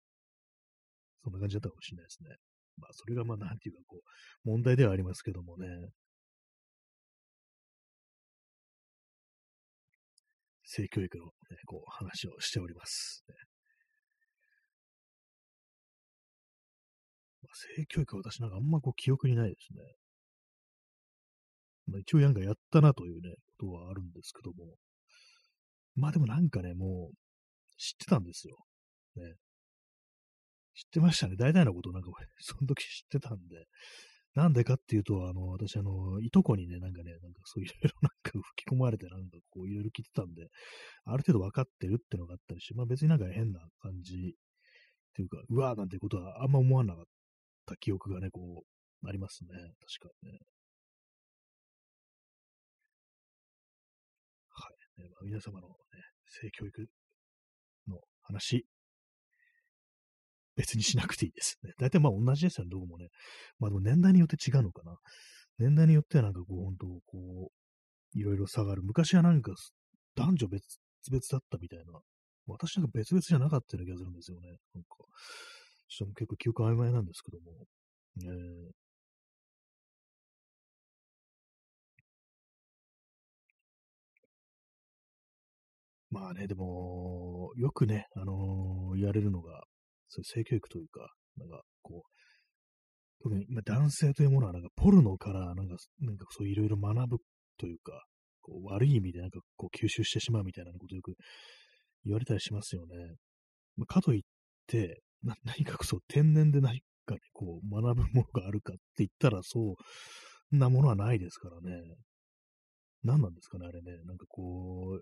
そんな感じだったかもしれないですね。まあ、それがまあ、なんていうか、こう、問題ではありますけどもね。性教育の、ね、こう、話をしております。ねまあ、性教育は私なんかあんまこう記憶にないですね。まあ、一応なんかやったなというね、ことはあるんですけども。まあでもなんかね、もう知ってたんですよ。ね。知ってましたね。大体のことなんか、その時知ってたんで。なんでかっていうと、あの、私、あの、いとこにね、なんかね、なんかそういろいろなんか吹き込まれて、なんかこういろいろ聞いてたんで、ある程度分かってるってのがあったりして、まあ別になんか変な感じっていうか、うわーなんてことはあんま思わなかった記憶がね、こう、ありますね。確かにね。はい。ねまあ、皆様のね、性教育の話別にしなくていいですね。大体まあ同じですよね、どこもね。まあでも年代によって違うのかな。年代によってはなんかこう、本当こう、いろいろ差がる。昔はなんか男女別々だったみたいな。私なんか別々じゃなかったような気がするんですよね。なんか、ちょっと結構記憶曖昧なんですけども。えー、まあね、でも、よくね、あのー、言われるのが、そういう性教育というか、なんかこう、特に男性というものはなんかポルノからなんか、なんかそういろいろ学ぶというか、こう悪い意味でなんかこう吸収してしまうみたいなことよく言われたりしますよね。まあ、かといって、な 何かそう天然で何かにこう学ぶものがあるかって言ったらそうなものはないですからね。何なんですかね、あれね。なんかこう、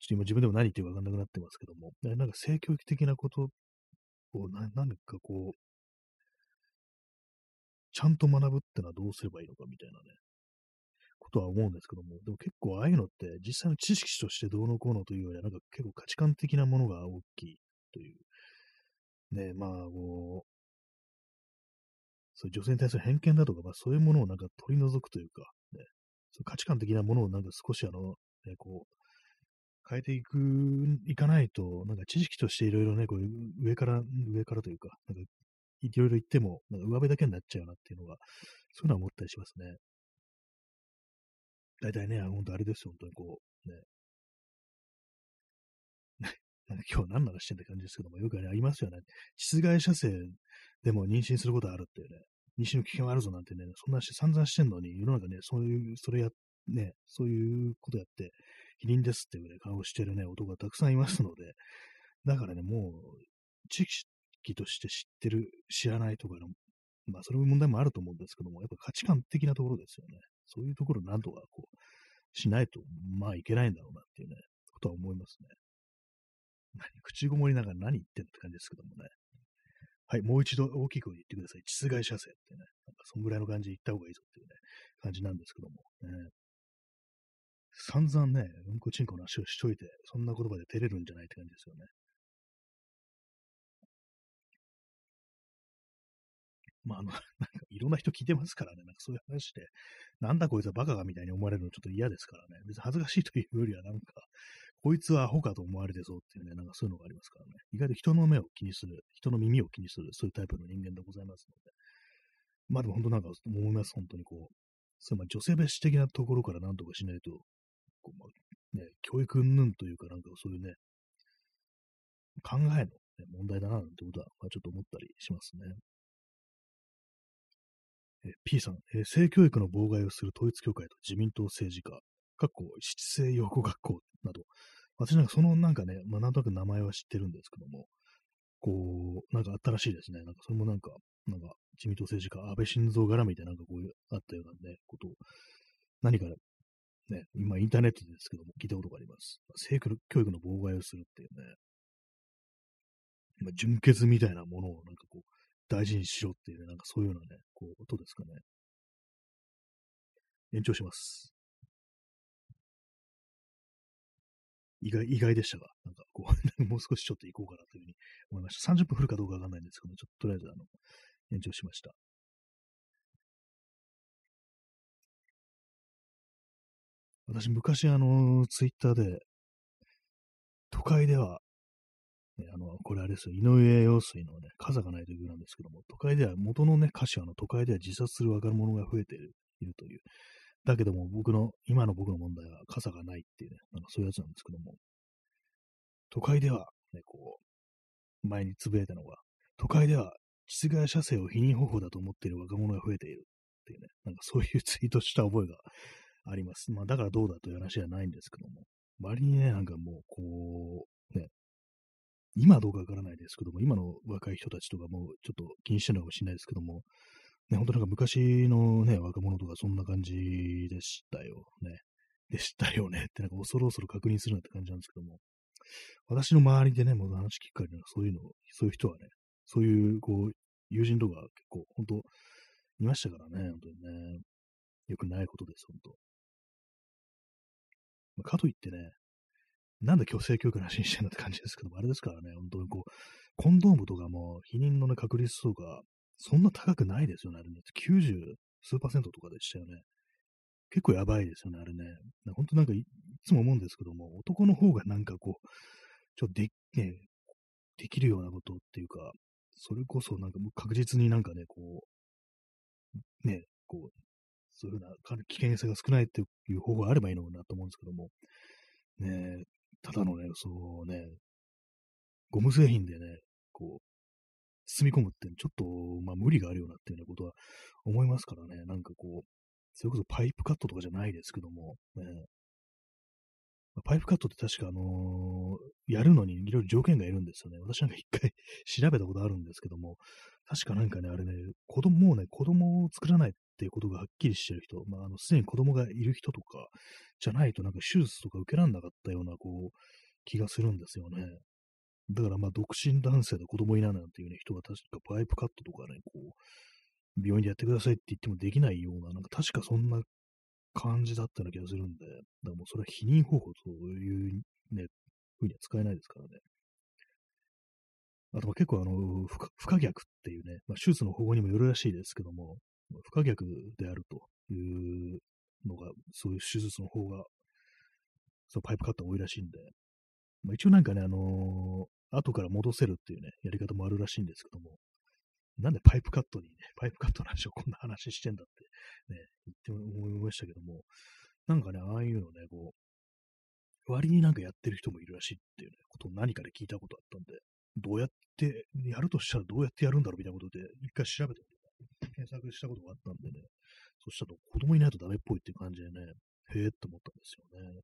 ちょっと今自分でも何言ってるかわかんなくなってますけども、なんか性教育的なことこう、な、なんかこう、ちゃんと学ぶってのはどうすればいいのかみたいなね、ことは思うんですけども、でも結構ああいうのって実際の知識としてどうのこうのというよりは、なんか結構価値観的なものが大きいという、ね、まあ、こう、そういう女性に対する偏見だとか、まあそういうものをなんか取り除くというか、ね、そう価値観的なものをなんか少しあの、ね、こう、変えていく、いかないと、なんか知識としていろいろね、こう上から、上からというか、なんかいろいろ言っても、なんか上辺だけになっちゃうなっていうのが、そういうのは思ったりしますね。大体ね、本当あれですよ、本当にこう、ね。なんか今日何ならしてんって感じですけども、よくありますよね。室外射精でも妊娠することあるっていうね、妊娠の危険はあるぞなんてね、そんなし散々してんのに、世の中ね、そういう、それや、ね、そういうことやって、否認ですっていうね、顔してるね、男がたくさんいますので、だからね、もう、知識として知ってる、知らないとかの、まあ、それも問題もあると思うんですけども、やっぱ価値観的なところですよね。そういうところなんとかこう、しないと、まあいけないんだろうなっていうね、ことは思いますね。何口ごもりながら何言ってんって感じですけどもね。はい、もう一度大きく言ってください。実害射精ってね、なんかそんぐらいの感じで言った方がいいぞっていうね、感じなんですけども、ね。散々ね、うんこちんこの足をしといて、そんな言葉で照れるんじゃないって感じですよね。まあ、あの、なんかいろんな人聞いてますからね、なんかそういう話で、なんだこいつはバカがみたいに思われるのちょっと嫌ですからね、別に恥ずかしいというよりはなんか、こいつはアホかと思われてそうっていうね、なんかそういうのがありますからね。意外と人の目を気にする、人の耳を気にする、そういうタイプの人間でございますので。まあでも本当なんか思います、本当にこう。そうまあ女性別的なところからなんとかしないと、こうまあ、ね、教育云々というかなんかそういうね、考えの、ね、問題だななんてことは、まあ、ちょっと思ったりしますね。え P さん、え性教育の妨害をする統一教会と自民党政治家、かっこ七世養護学校など、私なんかそのなんかね、まあ、なんとなく名前は知ってるんですけども、こう、なんかあったらしいですね。なんかそれもなんか、なんか自民党政治家、安倍晋三絡みでなんかこういうあったようなね、ことを、何かね、今インターネットですけども聞いたことがあります。性教育の妨害をするっていうね、まあ、純潔みたいなものをなんかこう、大事にしろっていうね、なんかそういうようなね、こう、音ですかね。延長します。意外、意外でしたが、なんかこう、もう少しちょっと行こうかなというふうに思いました。30分降るかどうかわかんないんですけども、ちょっととりあえずあの、延長しました。私、昔、あの、ツイッターで、都会ではね、あの、これあれですよ、井上陽水のね、傘がないという曲なんですけども、都会では、元のね、歌詞はあの、都会では自殺する若者が増えているという。だけども、僕の、今の僕の問題は傘がないっていうね、なんかそういうやつなんですけども、都会では、ね、こう、前につぶやいたのが、都会では、実害射精を否認方法だと思っている若者が増えているっていうね、なんかそういうツイートした覚えがあります。まあ、だからどうだという話じゃないんですけども、割にね、なんかもう、こう、ね、今どうかわからないですけども、今の若い人たちとかもちょっと気にしてるのかもしれないですけども、ね、本当なんか昔のね、若者とかそんな感じでしたよね。でしたよねってなんか恐る恐る確認するなって感じなんですけども、私の周りでね、もう話聞く限りそういうの、そういう人はね、そういうこう、友人とか結構本当いましたからね、本当にね。よくないことです、本当。かといってね、なんで強制教育の話にしてんだって感じですけども、あれですからね、本当にこう、コンドームとかも、避妊のね、確率とか、そんな高くないですよね、あれね。90数パーセントとかでしたよね。結構やばいですよね、あれね。本当なんかい、いつも思うんですけども、男の方がなんかこう、ちょっとで、ね、できるようなことっていうか、それこそなんかもう確実になんかね、こう、ね、こう、そういうふうな危険性が少ないっていう方法があればいいのかなと思うんですけども、ね、ただのね、そうね、ゴム製品でね、こう、包み込むってちょっと、まあ無理があるようなっていうようなことは思いますからね、なんかこう、それこそパイプカットとかじゃないですけども、ね、パイプカットって確かあのー、やるのにいろいろ条件がいるんですよね。私なんか一回 調べたことあるんですけども、確かなんかね、あれね、子供、もうね、子供を作らないっていうことがはっきりしてる人、まあ、あの、すでに子供がいる人とか、じゃないとなんか手術とか受けられなかったような、こう、気がするんですよね。だからまあ、独身男性で子供いないなんていうね、人が確かパイプカットとかね、こう、病院でやってくださいって言ってもできないような、なんか確かそんな感じだったような気がするんで、だからもうそれは否認方法というね、ふうには使えないですからね。あとは結構あの不、不可逆っていうね、まあ、手術の方法にもよるらしいですけども、不可逆であるというのが、そういう手術の方が、そのパイプカットが多いらしいんで、まあ、一応なんかね、あのー、後から戻せるっていうね、やり方もあるらしいんですけども、なんでパイプカットにね、パイプカットの話をこんな話してんだってね、言って思いましたけども、なんかね、ああいうのね、こう、割になんかやってる人もいるらしいっていうね、ことを何かで聞いたことあったんで、どうやって、やるとしたらどうやってやるんだろうみたいなことで、一回調べて検索したことがあったんでね、そしたら子供いないとダメっぽいっていう感じでね、へえって思ったんですよね。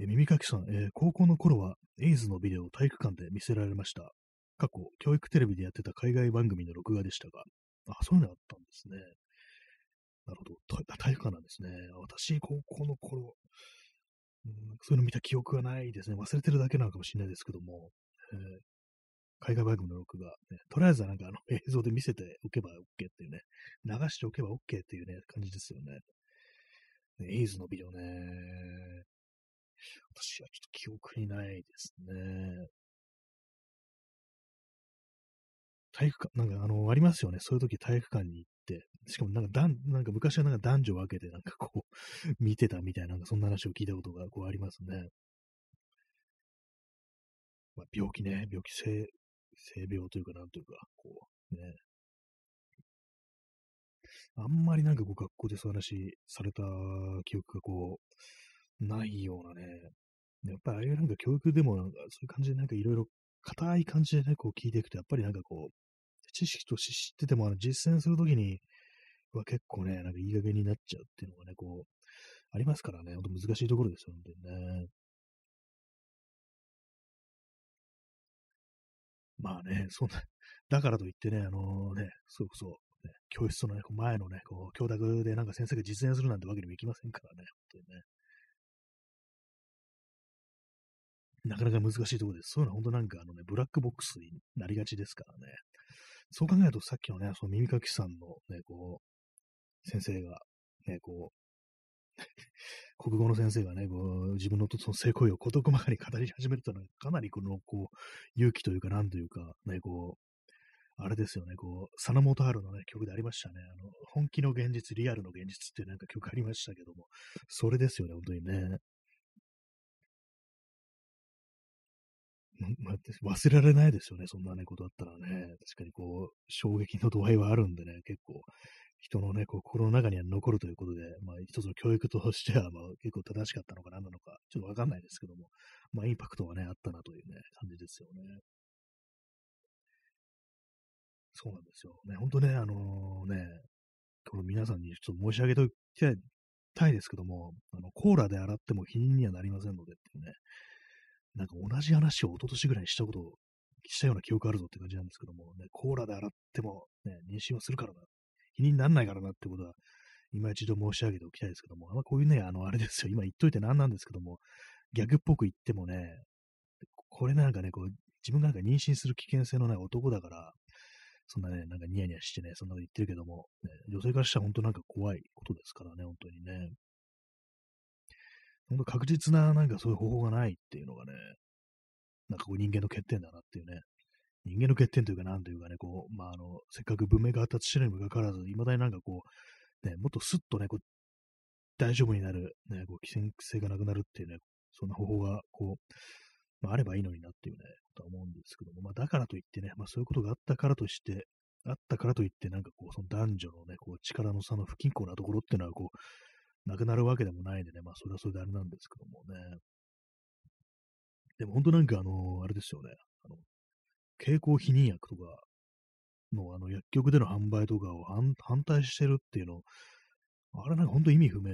え耳かきさん、えー、高校の頃はエイズのビデオを体育館で見せられました。過去、教育テレビでやってた海外番組の録画でしたが、あ、そういうのあったんですね。なるほど。体育館なんですね。私、高校の頃、うん、そういうの見た記憶がないですね。忘れてるだけなのかもしれないですけども、えー、海外番組の録画、ね、とりあえずはなんかあの 映像で見せておけば OK っていうね、流しておけば OK っていうね、感じですよね。エイズのビデオね、私はちょっと記憶にないですね。体育館、なんかあの、ありますよね。そういう時体育館に行って、しかもなんかだん、なんか昔はなんか男女分けてなんかこう、見てたみたいな、なんかそんな話を聞いたことがこうありますね。まあ、病気ね、病気性、性病というかなんというか、こう、ね。あんまりなんかこう学校でそういう話された記憶がこう、ないようなね。やっぱりああいうなんか教育でもなんかそういう感じでなんかいろいろ硬い感じでね、こう聞いていくと、やっぱりなんかこう、知識として知ってても、あの実践するときには結構ね、なんかいい加減になっちゃうっていうのがね、こう、ありますからね、ほんと難しいところですよ、本当にね。まあね、そんな、だからといってね、あのね、そうそう、ね、教室の、ね、前のね、こう、教託でなんか先生が実演するなんてわけにもいきませんからね、本当にね。なかなか難しいところです。そういうのは本当なんかあのね、ブラックボックスになりがちですからね。そう考えるとさっきのね、その耳かきさんのね、こう、先生が、ね、こう、国語の先生がね、こう、自分のその性行為を事細かに語り始めるというのは、かなりこの、こう、勇気というか、なんというか、ね、こう、あれですよね、こう、サナモトハルのね、曲でありましたね。あの、本気の現実、リアルの現実っていうなんか曲ありましたけども、それですよね、本当にね。ま 忘れられないですよね、そんなね、ことあったらね。確かにこう、衝撃の度合いはあるんでね、結構、人のね、心の中には残るということで、まあ、一つの教育としては、まあ、結構正しかったのか何なのか、ちょっとわかんないですけども、まあ、インパクトはね、あったなというね、感じですよね。そうなんですよ。ね、本当ね、あのー、ね、この皆さんにちょっと申し上げておきたいですけども、あの、コーラで洗っても否認にはなりませんのでっていうね、なんか同じ話を一昨年ぐらいにしたことを、したような記憶あるぞって感じなんですけども、ね、コーラで洗っても、ね、妊娠はするからな。否認にならないからなってことは、今一度申し上げておきたいですけども、あんまこういうね、あの、あれですよ、今言っといて何なんですけども、逆っぽく言ってもね、これなんかね、こう、自分がなんか妊娠する危険性のない男だから、そんなね、なんかニヤニヤしてね、そんなこと言ってるけども、ね、女性からしたら本当なんか怖いことですからね、本当にね。本当確実ななんかそういう方法がないっていうのがね、なんかこう人間の欠点だなっていうね。人間の欠点というか、なんというかね、こう、まあ、あの、せっかく文明が発達してるにもかかわらず、いまだになんかこう、ね、もっとスッとね、こう、大丈夫になる、ね、こう、危険性がなくなるっていうね、そんな方法が、こう、まあ、あればいいのになっていうね、とは思うんですけども、まあ、だからといってね、まあ、そういうことがあったからとして、あったからといって、なんかこう、その男女のね、こう、力の差の不均衡なところっていうのは、こう、なくなるわけでもないんでね、まあそれはそれであれなんですけどもね。でも本当なんかあの、あれですよね、あの、経口避妊薬とかのあの薬局での販売とかを反対してるっていうの、あれなんか本当意味不明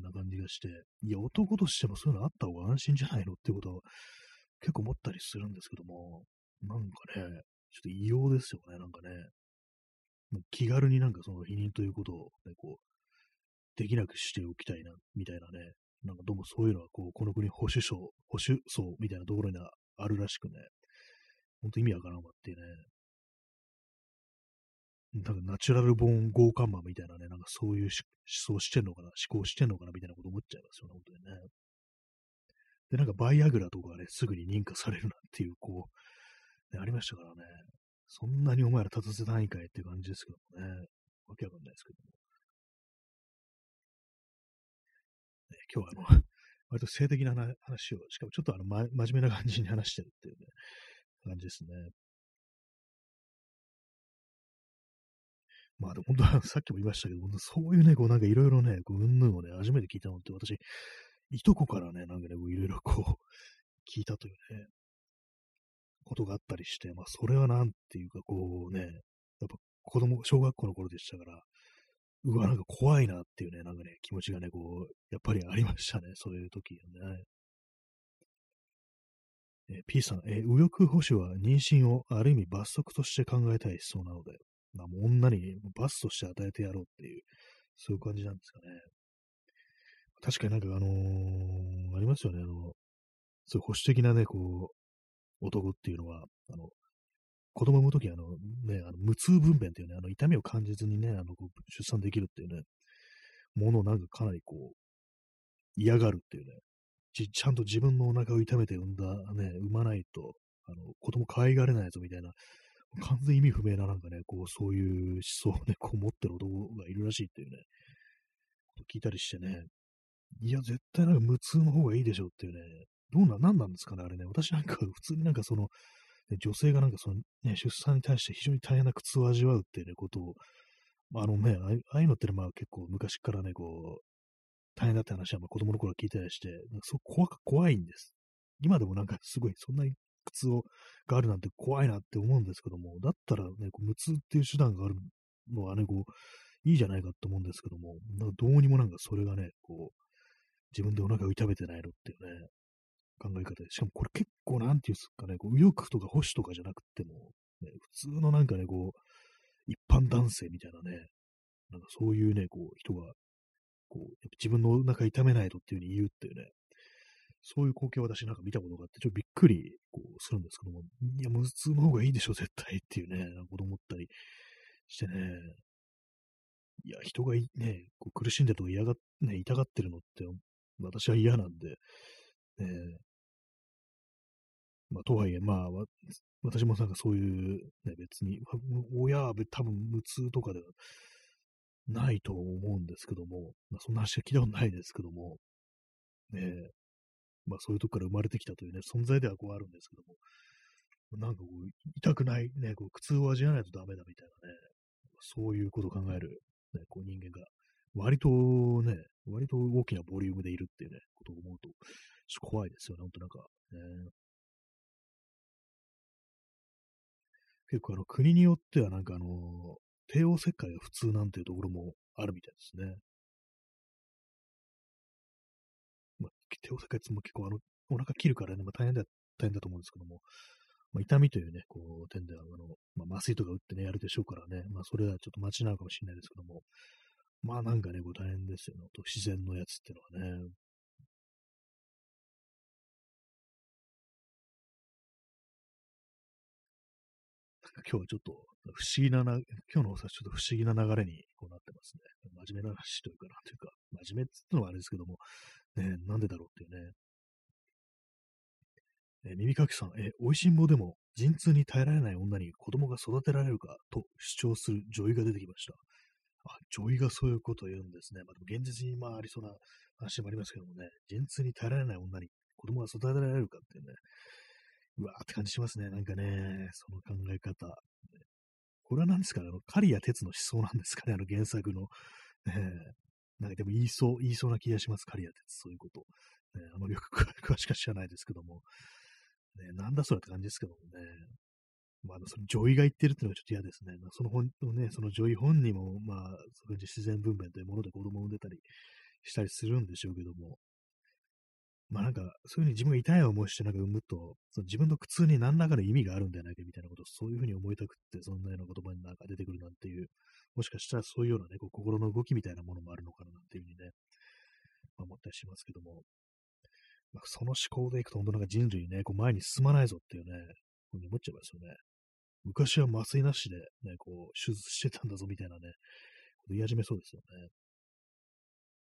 な感じがして、いや、男としてもそういうのあった方が安心じゃないのってことは結構思ったりするんですけども、なんかね、ちょっと異様ですよね、なんかね。気軽になんかその否認ということを、ね、こう、できなくしておきたいな、みたいなね。なんかどうもそういうのは、こう、この国保守層、保守層みたいなところにはあるらしくね。ほんと意味わからんわっていうね。なんかナチュラルボーン豪華マンみたいなね、なんかそういう思想してんのかな、思考してんのかなみたいなこと思っちゃいますよね、本当にね。で、なんかバイアグラとかね、すぐに認可されるなっていう、こう、ね、ありましたからね。そんなにお前ら立たせたいかいって感じですけどもね。わけわかんないですけども。今日はあの、割と性的な話を、しかもちょっとあの、ま、真面目な感じに話してるっていうね、感じですね。まあでも本当はさっきも言いましたけど、そういうね、こうなんかいろいろね、こう、うんぬんをね、初めて聞いたのって私、いとこからね、なんかね、いろいろこう、聞いたというね、ことがあったりして、まあ、それはなんていうか、こうね、やっぱ子供、小学校の頃でしたから、うわ、なんか怖いなっていうね、なんかね、気持ちがね、こう、やっぱりありましたね、そういう時ね。え P さん、え右翼保守は妊娠をある意味罰則として考えたい思想なので、まあ、もう女に罰として与えてやろうっていう、そういう感じなんですかね。確かになんかあのー、ありますよね、あの、そういう保守的なね、こう、男っていうのは、あの、子供を産むときあの、ね、あの無痛分娩っていうね、あの、痛みを感じずにね、あの、出産できるっていうね、ものをなんかかなりこう、嫌がるっていうね、ちちゃんと自分のお腹を痛めて産んだ、ね、産まないと、あの、子供可愛がれないぞみたいな、完全意味不明ななんかね、こう、そういう思想をね、こう持ってる男がいるらしいっていうね、聞いたりしてね、いや、絶対なんか無痛の方がいいでしょうっていうね、どうな、なんなんですかね、あれね。私なんか普通になんかその、ね、女性がなんかその、ね、出産に対して非常に大変な苦痛を味わうっていうね、ことを、あ、のね、ああいうのってまあ結構昔からね、こう、大変だって話はまあ子供の頃は聞いたりして、なんかそう怖怖いんです。今でもなんかすごい、そんなに苦痛をがあるなんて怖いなって思うんですけども、だったらね、こう無痛っていう手段があるのはね、こう、いいじゃないかと思うんですけども、なんかどうにもなんかそれがね、こう、自分でお腹を痛めてないのっていうね、考え方で。しかもこれ結構なんていうんですかね、こう右翼とか保守とかじゃなくても、ね、普通のなんかね、こう、一般男性みたいなね、なんかそういうね、こう、人が、こう、自分のお腹痛めないとっていう風に言うっていうね、そういう光景を私なんか見たことがあって、ちょっとびっくりこうするんですけども、いや、無痛の方がいいでしょ、絶対っていうね、なんか思ったりしてね、いや、人がね、こう苦しんでると嫌が、ね、痛がってるのって私は嫌なんで、え、まあ、とはいえ、まあ、私もなんかそういう、ね、別に、親は多分無痛とかではないと思うんですけども、まあ、そんな話は聞いたことないですけども、ねえまあそういうとこから生まれてきたというね、存在ではこうあるんですけども、なんかこう、痛くない、ね、こう苦痛を味わわないとダメだみたいなね、そういうことを考える、ね、こう人間が割とね、割と大きなボリュームでいるっていうね、ことを思うと、ちょっと怖いですよね、ほんとなんか、ね。結構あの国によってはなんかあの、帝王切開が普通なんていうところもあるみたいですね。まあ、帝王切開っても結構あの、お腹切るからね、まあ、大変だ、大変だと思うんですけども、まあ、痛みというね、こう、点では、あの、まあ、麻酔とか打ってね、やるでしょうからね、まあ、それはちょっと間違うかもしれないですけども、まあなんかね、こう大変ですよね。自然のやつっていうのはね。今日はちょっと不思議なな、今日のおさちょっと不思議な流れにこうなってますね。真面目な話というか、なんていうか、真面目ってのはあれですけども、ね、なんでだろうっていうね。え耳かきさん、え、美味しんぼでも陣痛に耐えられない女に子供が育てられるかと主張する女医が出てきました。あ、女医がそういうことを言うんですね。まあ、でも現実にまあありそうな話もありますけどもね、陣痛に耐えられない女に子供が育てられるかっていうね、うわーって感じしますね。なんかね、その考え方。これは何ですかねあの、刈谷哲の思想なんですかねあの原作の。ね、なんかでも言いそう、言いそうな気がします。刈谷哲、そういうこと。ね、あまりよく 詳しくは知らないですけども。ね、なんだそれって感じですけどもね。まあ、その女医が言ってるっていうのがちょっと嫌ですね。まあ、その本、ね、その女医本人も、まあ、そ自然分娩というもので子供を産んでたりしたりするんでしょうけども、まあなんか、そういうふうに自分が痛い思いしてなんか産むと、その自分の苦痛に何らかの意味があるんじゃないかみたいなことをそういうふうに思いたくって、そんなような言葉になんか出てくるなんていう、もしかしたらそういうようなね、こう心の動きみたいなものもあるのかななんていうふうにね、まあ、思ったりしますけども、まあ、その思考でいくと本当なんか人類ね、こう前に進まないぞっていうね、ふうに思っちゃいますよね。昔は麻酔なしでね、こう、手術してたんだぞみたいなね、言い始めそうですよね。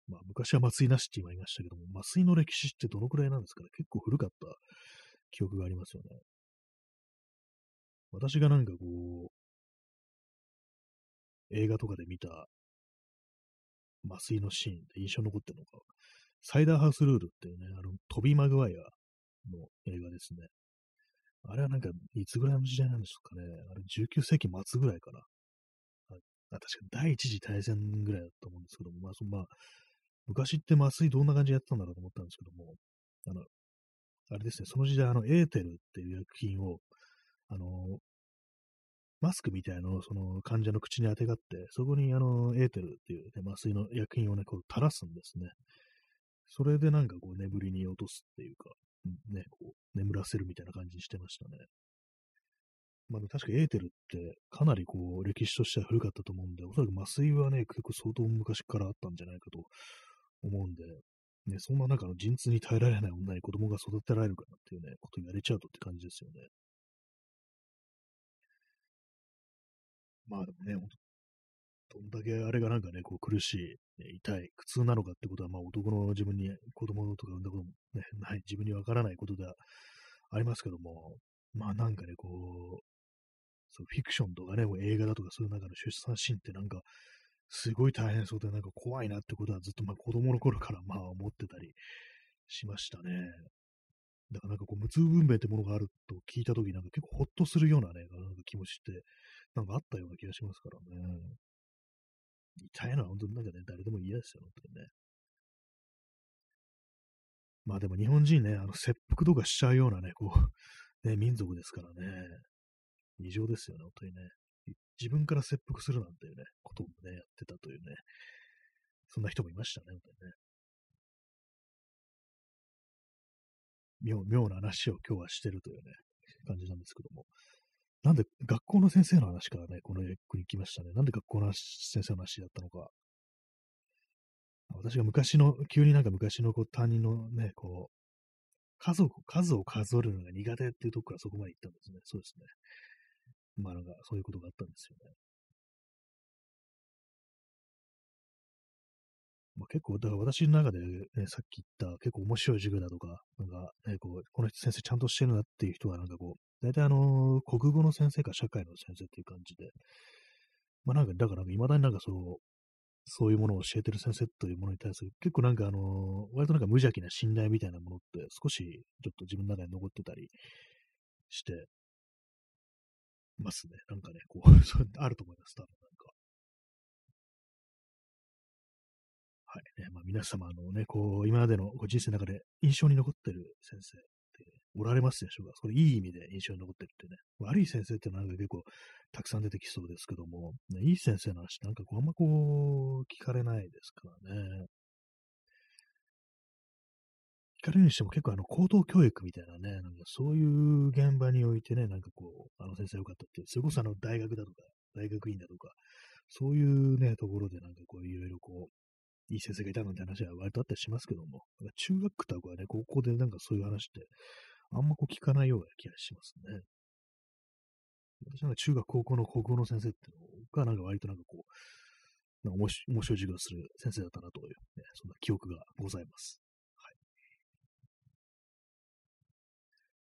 まあ、昔は麻酔なしって今言いましたけども、麻酔の歴史ってどのくらいなんですかね結構古かった記憶がありますよね。私がなんかこう、映画とかで見た麻酔のシーンで印象に残ってるのが、サイダーハウスルールっていうね、あの、トビー・マグワイアの映画ですね。あれはなんか、いつぐらいの時代なんですかね。あれ、19世紀末ぐらいかな。あ確か第一次大戦ぐらいだと思うんですけども、まあ、そまあ、昔って麻酔どんな感じでやってたんだろうと思ったんですけども、あの、あれですね、その時代、あの、エーテルっていう薬品を、あの、マスクみたいなのをその患者の口に当てがって、そこにあの、エーテルっていう、ね、麻酔の薬品をね、こう垂らすんですね。それでなんかこう眠りに落とすっていうか、ね、こう、眠らせるみたいな感じにしてましたね。まあ、確かエーテルってかなりこう、歴史としては古かったと思うんで、おそらく麻酔はね、結構相当昔からあったんじゃないかと思うんで、ね、そんな中の陣痛に耐えられない女に子供が育てられるかなっていうね、こと言われちゃうとって感じですよね。まあでもね、どんだけあれがなんかね、こう苦しい、ね、痛い、苦痛なのかってことは、まあ男の自分に、子供とか産んだこともね、ない、自分にわからないことではありますけども、まあなんかね、こう、そうフィクションとかね、もう映画だとかそういう中の出産シーンってなんか、すごい大変そうで、なんか怖いなってことはずっとまあ子供の頃からまあ思ってたりしましたね。だからなんかこう無痛分娩ってものがあると聞いたときなんか結構ほっとするようなね、なんか気持ちってなんかあったような気がしますからね。痛いのは本当になんかね、誰でも嫌ですよ、本当にね。まあでも日本人ね、あの切腹とかしちゃうようなね、こう、ね、民族ですからね。異常ですよね、本当にね。自分から切腹するなんていうね、こともね、やってたというね。そんな人もいましたね、本当にね。妙妙な話を今日はしてるというね、感じなんですけども。なんで学校の先生の話からね、この役に来ましたね。なんで学校の先生の話だったのか。私が昔の、急になんか昔のこう担任のね、こう、家族、数を数えるのが苦手っていうとこからそこまで行ったんですね。そうですね。まあなんかそういうことがあったんですよね。まあ、結構、だから私の中で、ね、さっき言った結構面白い授業だとか、なんか、ね、こう、この人先生ちゃんとしてるなっていう人はなんかこう、大体あの、国語の先生か社会の先生っていう感じで、まあなんか、だから未だになんかそう、そういうものを教えてる先生というものに対する、結構なんかあの、割となんか無邪気な信頼みたいなものって少しちょっと自分の中に残ってたりして、ますね。なんかね、こう、あると思います、多分なんか。はいね。まあ、皆様のね、こう、今までのご人生の中で印象に残ってる先生っておられますでしょうか？それいい意味で印象に残ってるってね。悪い先生ってなんか結構たくさん出てきそうですけども、ね、いい先生の話なんかこうあんまこう、聞かれないですからね。聞かれるにしても結構あの高等教育みたいなね、なんかそういう現場においてね、なんかこう、あの先生良かったっていう、それこそあの大学だとか、大学院だとか、そういうね、ところでなんかこういろいろこう、いい先生がいたなんて話は割とあったりしますけども、中学とかね、高校でなんかそういう話って、あんまこう聞かないような気がしますね。私は中学、高校の国語の先生っていうのが、なんか割となんかこう、なんか面白い授業をする先生だったなという、ね、そんな記憶がございます。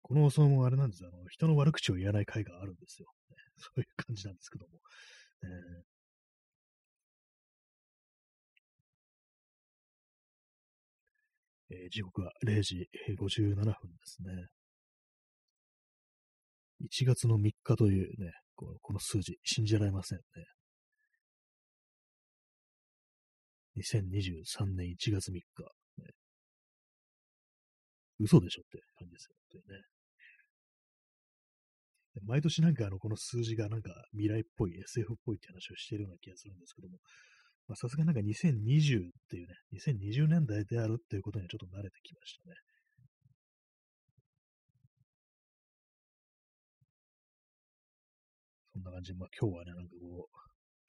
この放送もあれなんですよ。あの、人の悪口を言わない回があるんですよ。そういう感じなんですけども。えーえー、時刻は0時57分ですね。1月の3日というね、このこの数字、信じられませんね。2023年1月3日。ね、嘘でしょって感じですよね。毎年なんかあの、この数字がなんか未来っぽい、SF っぽいって話をしているような気がするんですけども、さすがなんか2020っていうね、2020年代であるっていうことにはちょっと慣れてきましたね。そんな感じで、まあ今日はね、なんかこう、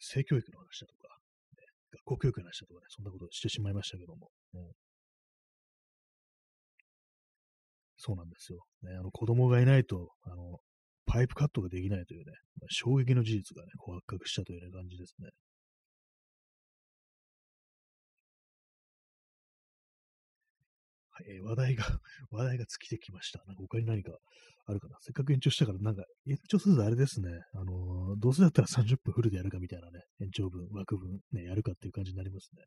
性教育の話だとか、ね、学校教育の話だとかね、そんなことをしてしまいましたけども、ね、そうなんですよ。ね、あの子供がいないと、あの、パイプカットができないというね、まあ、衝撃の事実がね、こう発覚したという、ね、感じですね。はい、え、話題が、話題が尽きてきました。なんか他に何かあるかな？せっかく延長したから、なんか、延長するとあれですね。あのー、どうせだったら30分フルでやるかみたいなね、延長分、枠分、ね、やるかっていう感じになりますね。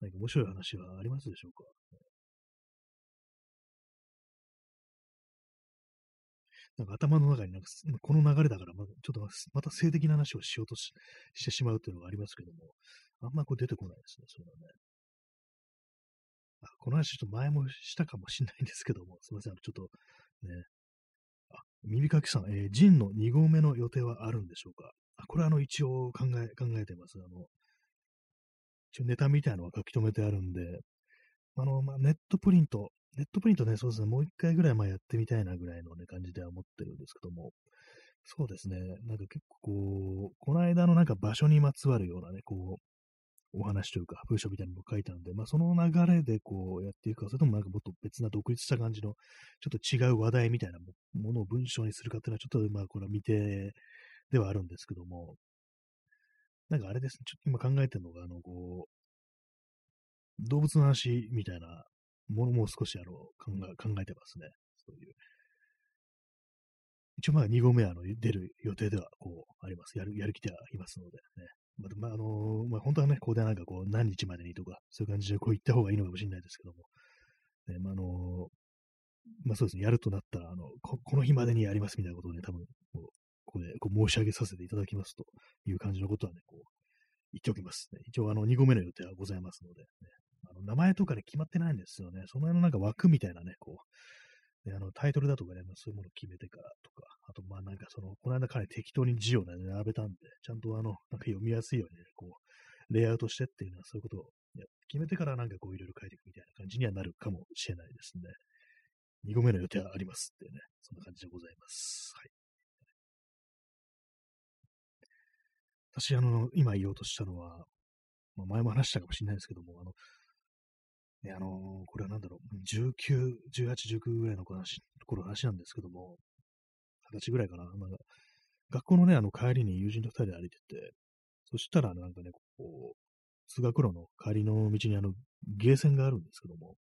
何か面白い話はありますでしょうか？なんか頭の中になんか、この流れだから、ま、ちょっとまた性的な話をしようとししてしまうっていうのがありますけども、あんまこう出てこないですね、それはね。あこの話ちょっと前もしたかもしれないんですけども、すいません、ちょっとね、あ、耳かきさん、えー、ジンの2合目の予定はあるんでしょうか？あこれはあの一応考え、考えてます。あの、一応ネタみたいなのは書き留めてあるんで、あの、まあ、ネットプリント、ネットプリントね、そうですね、もう一回ぐらいまあやってみたいなぐらいのね、感じでは思ってるんですけども、そうですね、なんか結構こう、この間のなんか場所にまつわるようなね、こう、お話というか、文章みたいなのも書いたんで、まあ、その流れでこうやっていくか、それともなんかもっと別な独立した感じの、ちょっと違う話題みたいなものを文章にするかっていうのは、ちょっとまあ、これは見てではあるんですけども、なんかあれですね、ちょっと今考えてるのが、あの、こう、動物の話みたいなものもう少しあの考え考えてますね。そういう。一応まあ2合目あの出る予定ではこうあります。やる、やる気ではいますのでね。まあ、まあ、のまあ、本当はね、ここでなんかこう、何日までにとか、そういう感じでこう言った方がいいのかもしれないですけども、ね、まあ、あのまあそうですね、やるとなったら、あのこ、この日までにやりますみたいなことをね、多分、こう、ここでこう申し上げさせていただきますという感じのことはね、こう、言っておきますね。一応、あの、2合目の予定はございますので、ね、あの名前とかで決まってないんですよね。その辺のなんか枠みたいなね、こう、で、あの、タイトルだとかね、まあ、そういうものを決めてからとか、あと、まあなんかその、この間彼適当に字をね、並べたんで、ちゃんとあの、なんか読みやすいようにね、こう、レイアウトしてっていうのはそういうことを決めてからなんかこういろいろ書いていくみたいな感じにはなるかもしれないですね。2個目の予定はありますってね、そんな感じでございます。はい。私、あの、今言おうとしたのは、まあ、前も話したかもしれないですけども、あの、ね、あのー、これはなんだろう、19、18、19ぐらいの話、頃の話なんですけども、20歳ぐらいかな、まあ、学校のね、あの帰りに友人と二人で歩いてて、そしたらなんかね、こう、通学路の帰りの道にあの、ゲーセンがあるんですけども、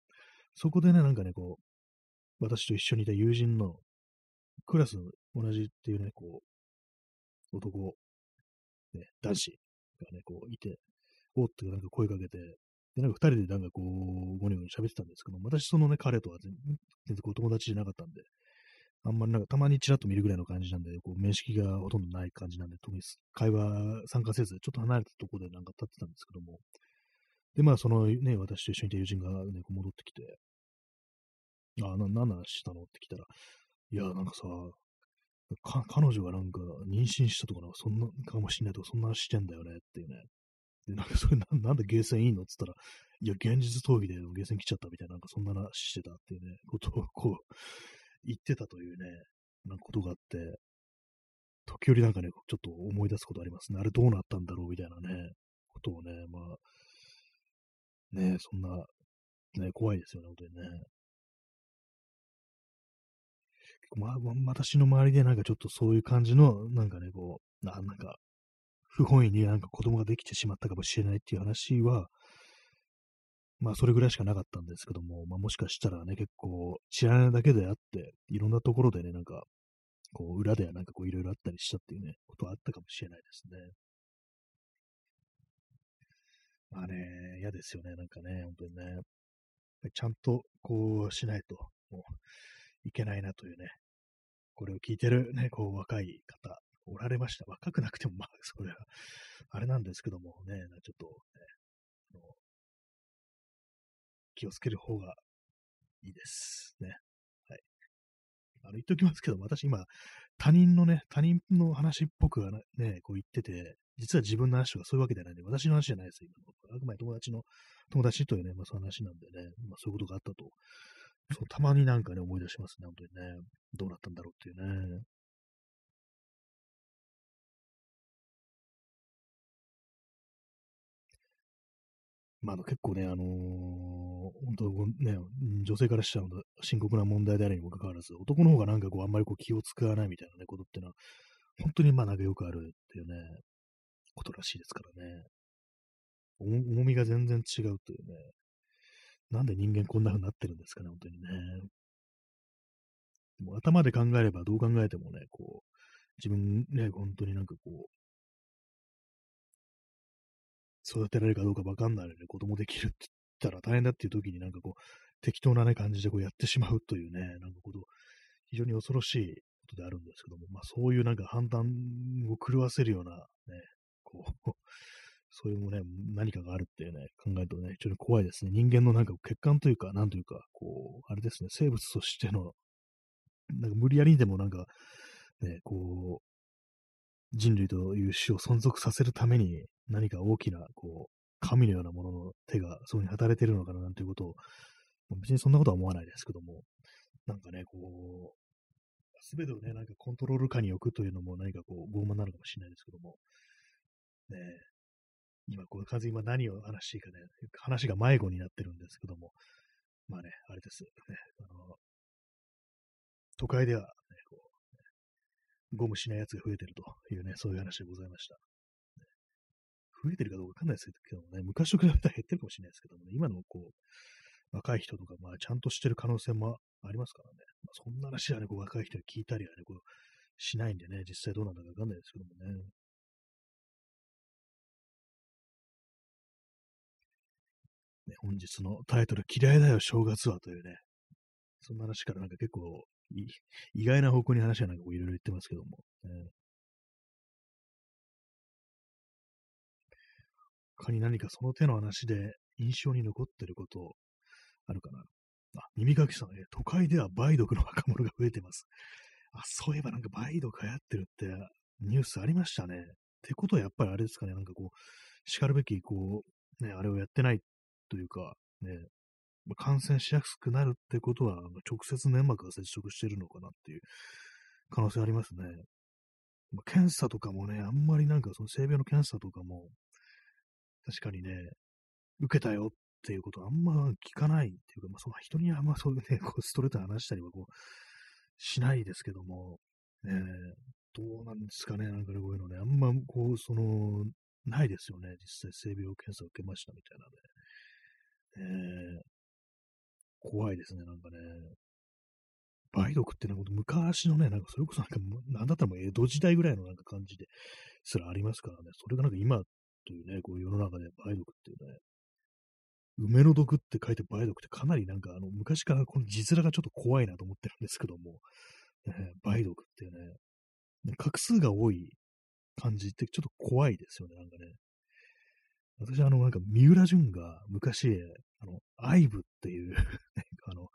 そこでね、なんかね、こう、私と一緒にいた友人のクラス同じっていうね、こう、男、ね、男子がね、こう、いて、おってなんか声かけて、で、なんか二人でなんかこう、ゴニゴニ喋ってたんですけど、私そのね、彼とは全然こう友達じゃなかったんで、あんまりなんかたまにちらっと見るぐらいの感じなんで、こう面識がほとんどない感じなんで、特に会話参加せず、ちょっと離れたところでなんか立ってたんですけども、で、まあそのね、私と一緒にいた友人がね、戻ってきて、あ、な、何話したのって来たら、いや、なんかさ、か、彼女がなんか妊娠したとかなんかそんなかもしんないとか、そんな話してんだよねっていうね。なんか それな、なんでゲーセンいいのって言ったら、いや、現実逃避でゲーセン来ちゃったみたいな、なんかそんな話してたっていうね、ことをこう、言ってたというね、なんかことがあって、時折なんかね、ちょっと思い出すことありますね。あれどうなったんだろうみたいなね、ことをね、まあ、ね、そんな、ね、怖いですよね、本当にね。まあ、私の周りでなんかちょっとそういう感じの、なんかね、こう、ななんか、不本意になんか子供ができてしまったかもしれないっていう話は、まあそれぐらいしかなかったんですけども、まあもしかしたらね、結構知らないだけであって、いろんなところでね、なんか、こう裏ではなんかこういろいろあったりしたっていうね、ことはあったかもしれないですね。まあね、嫌ですよね、なんかね、本当にね。ちゃんとこうしないと、もういけないなというね、これを聞いてるね、こう若い方、られました。若くなくても、まあ、それは、あれなんですけどもね、ちょっと、ね、気をつける方がいいです。ね。はい。あの、言っときますけど、私今、他人のね、他人の話っぽくね、こう言ってて、実は自分の話とかそういうわけじゃないんで、私の話じゃないですよ、今の。あくまで友達の、友達というね、まあそういう話なんでね、まあそういうことがあったと。そう、たまになんかね、思い出しますね、本当にね。どうなったんだろうっていうね。まあ、あの結構ね、あのー、本当ね、女性からしたら深刻な問題であるにもかかわらず、男の方がなんかこう、あんまりこう気を使わないみたいなね、ことっていうのは、本当にまあなんかよくあるっていうね、ことらしいですからね。重みが全然違うというね。なんで人間こんな風になってるんですかね、本当にね。でも頭で考えればどう考えてもね、こう、自分ね、本当になんかこう、育てられるかどうかわかんないので、子供できるって言ったら大変だっていう時になんかこう、適当なね、感じでこうやってしまうというね、なんかこと、非常に恐ろしいことであるんですけども、まあそういうなんか判断を狂わせるようなね、こう、そういうもね、何かがあるっていうね、考えるとね、非常に怖いですね。人間のなんか血管というか、なんというか、こう、あれですね、生物としての、なんか無理やりにでもなんか、ね、こう、人類という種を存続させるために何か大きな、こう、神のようなものの手がそこに働いてるのかななんていうことを、別にそんなことは思わないですけども、なんかね、こう、すべてをね、なんかコントロール下に置くというのも何かこう、傲慢なのかもしれないですけども、ね、今、こう、完全に今何を話していいかね、話が迷子になってるんですけども、まあね、あれです。ね、あの都会では、ね、こう、ゴムしないやつが増えてるというね、そういう話でございました。増えてるかどうかわかんないですけどね、昔と比べたら減ってるかもしれないですけどもね、今のこう、若い人とか、まあ、ちゃんとしてる可能性もありますからね。まあ、そんな話はね、こう若い人に聞いたりはね、こう、しないんでね、実際どうなんだかわかんないですけどもね。ね、本日のタイトル、嫌いだよ、正月はというね、そんな話からなんか結構意外な方向に話はなんかいろいろ言ってますけども、ね。他に何かその手の話で印象に残ってることあるかな？あ、耳かきさん、え都会では梅毒の若者が増えてます。あ、そういえばなんか梅毒流行ってるってニュースありましたね。ってことはやっぱりあれですかね、なんかこう、叱るべき、こう、ね、あれをやってないというか、ね、感染しやすくなるってことは、直接粘膜が接触してるのかなっていう可能性ありますね。まあ、検査とかもね、あんまりなんかその性病の検査とかも、確かにね、受けたよっていうことはあんま聞かないっていうか、まあ、その人にあんまそういうね、こうストレートに話したりはこう、しないですけども、ね、どうなんですかね、なんかね、こういうのね、あんまこう、その、ないですよね、実際性病検査を受けましたみたいなね。えー、怖いですね、なんかね。梅毒ってなんか昔のね、なんかそれこそなんか、なんだったらもう江戸時代ぐらいのなんか感じですらありますからね、それがなんか今というね、こう世の中で梅毒っていうね、梅の毒って書いて梅毒ってかなりなんかあの昔からこの字面がちょっと怖いなと思ってるんですけども、ね、梅毒ってね、画数が多い感じってちょっと怖いですよね、なんかね。私、あの、なんか、三浦淳が昔、あの、愛部っていうあの、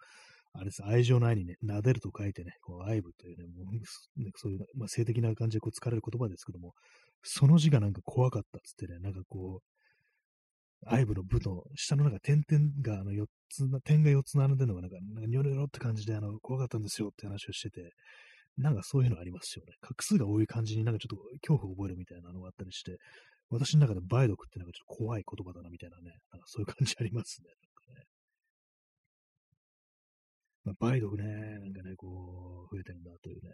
あれです、愛情の愛にね、撫でると書いてね、こう愛部というね、もうねそういう、まあ、性的な感じでこう使われる言葉ですけども、その字がなんか怖かったっつってね、なんかこう、愛部の部の下のなんか点々があの4つ、点が4つ並んでるのがなんか、ニョロニョロって感じであの怖かったんですよって話をしてて、なんかそういうのありますよね。画数が多い感じになんかちょっと恐怖を覚えるみたいなのがあったりして、私の中で梅毒ってなんかちょっと怖い言葉だなみたいなね、なんかそういう感じありますね。なんかねまあ、梅毒ね、なんかね、こう、増えてるんだというね。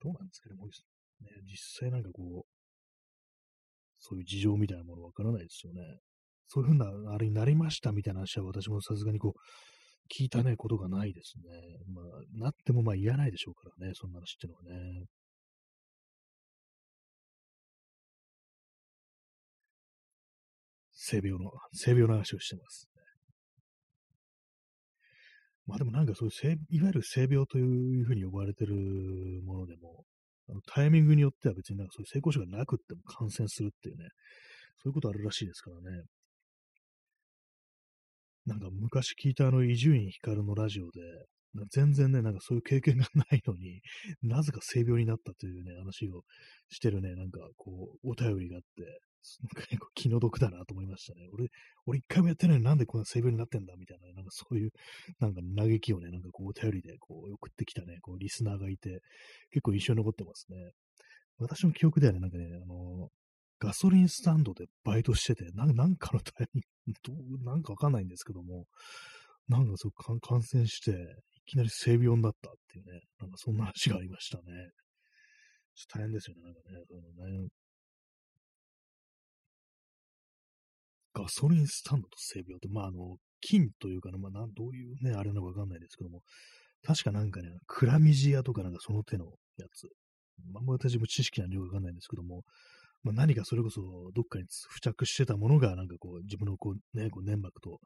どうなんですかね、もう、ね、実際なんかこう、そういう事情みたいなものわからないですよね。そういうふうな、あれになりましたみたいな話は私もさすがにこう、聞いたね、ことがないですね。まあ、なってもまあ言わないでしょうからね、そんな話っていうのはね。性病の、性病の話をしてます。まあでもなんかそういう性、いわゆる性病というふうに呼ばれてるものでも、あのタイミングによっては別になんかそういう成功者がなくっても感染するっていうね、そういうことあるらしいですからね。なんか昔聞いたあの伊集院光のラジオで、全然ね、なんかそういう経験がないのに、なぜか性病になったというね、話をしてるね、なんかこう、お便りがあって、なんか結構気の毒だなと思いましたね。俺、俺一回もやってないのになんでこんな性病になってんだ？みたいな、なんかそういう、なんか嘆きをね、なんかこう、お便りでこう、送ってきたね、こう、リスナーがいて、結構一緒に残ってますね。私の記憶ではね、なんかね、あの、ガソリンスタンドでバイトしてて、ななんかのタイミング、なんかわかんないんですけども、なんかそう感染して、いきなり性病になったっていうね、なんかそんな話がありましたね。ちょっと大変ですよね、なんかね、そのね。ガソリンスタンドと性病って、まあ、あの、菌というかね、まあ、なんどういうね、あれなのかわかんないですけども、確かなんかね、クラミジアとかなんかその手のやつ、まあ、私も知識なんでよくわかんないんですけども、まあ、何かそれこそどっかに付着してたものが、なんかこう、自分のこう、ね、こう粘膜と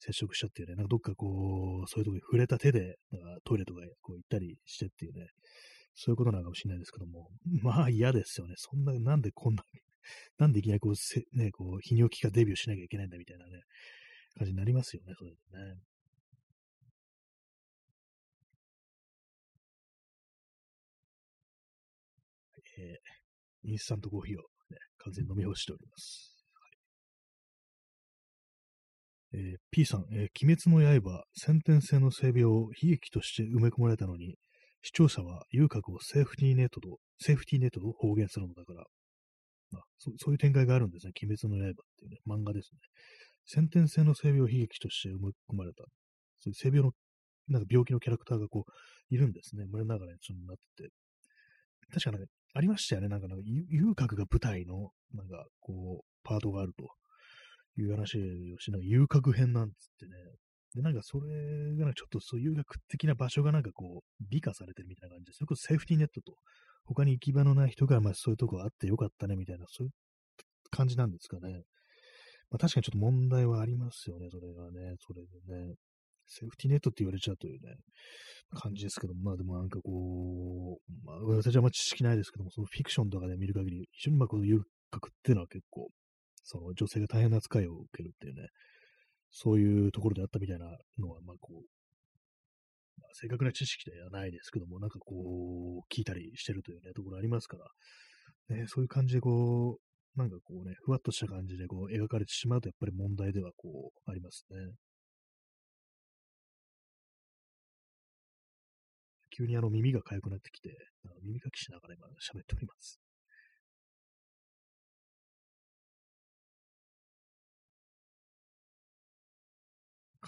接触しちゃってね、なんかどっかこう、そういうとこに触れた手で、なんかトイレとかこう行ったりしてっていうね、そういうことなのかもしれないですけども、まあ嫌ですよね。そんな、なんでこんななんでいきなりこう、せね、こう、泌尿器科デビューしなきゃいけないんだみたいなね、感じになりますよね、それでね。えー、インスタントコーヒーを、ね、完全に飲み干しております。えー、P さん、えー、鬼滅の刃、先天性の性病を悲劇として埋め込まれたのに、視聴者は遊郭をセーフティーネットと、セーフティーネットと方言するのだから、まあ、そそういう展開があるんですね。鬼滅の刃っていうね、漫画ですね。先天性の性病を悲劇として埋め込まれた。そういう性病の、なんか病気のキャラクターがこう、いるんですね。群れながらになってて。確かなんか、ありましたよね。なんか、なんか遊郭が舞台の、なんか、こう、パートがあるという話をして、なんか遊郭編なんつってね。で、なんかそれが、ちょっとそういう遊郭的な場所がなんかこう、美化されてるみたいな感じで、それこそセーフティーネットと、他に行き場のない人が、まあそういうとこあってよかったね、みたいな、そういう感じなんですかね。まあ確かにちょっと問題はありますよね、それがね、それでね。セーフティーネットって言われちゃうというね、感じですけども、まあでもなんかこう、まあ私はあんま知識ないですけども、そのフィクションとかで見る限り、非常にまあこの遊郭っていうのは結構、その女性が大変な扱いを受けるっていうね、そういうところであったみたいなのは、まあこう、まあ、正確な知識ではないですけども、なんかこう、聞いたりしてるというね、ところありますから、ね、そういう感じでこう、なんかこうね、ふわっとした感じでこう描かれてしまうと、やっぱり問題ではこう、ありますね。急にあの耳が痒くなってきて、耳かきしながら今喋っております。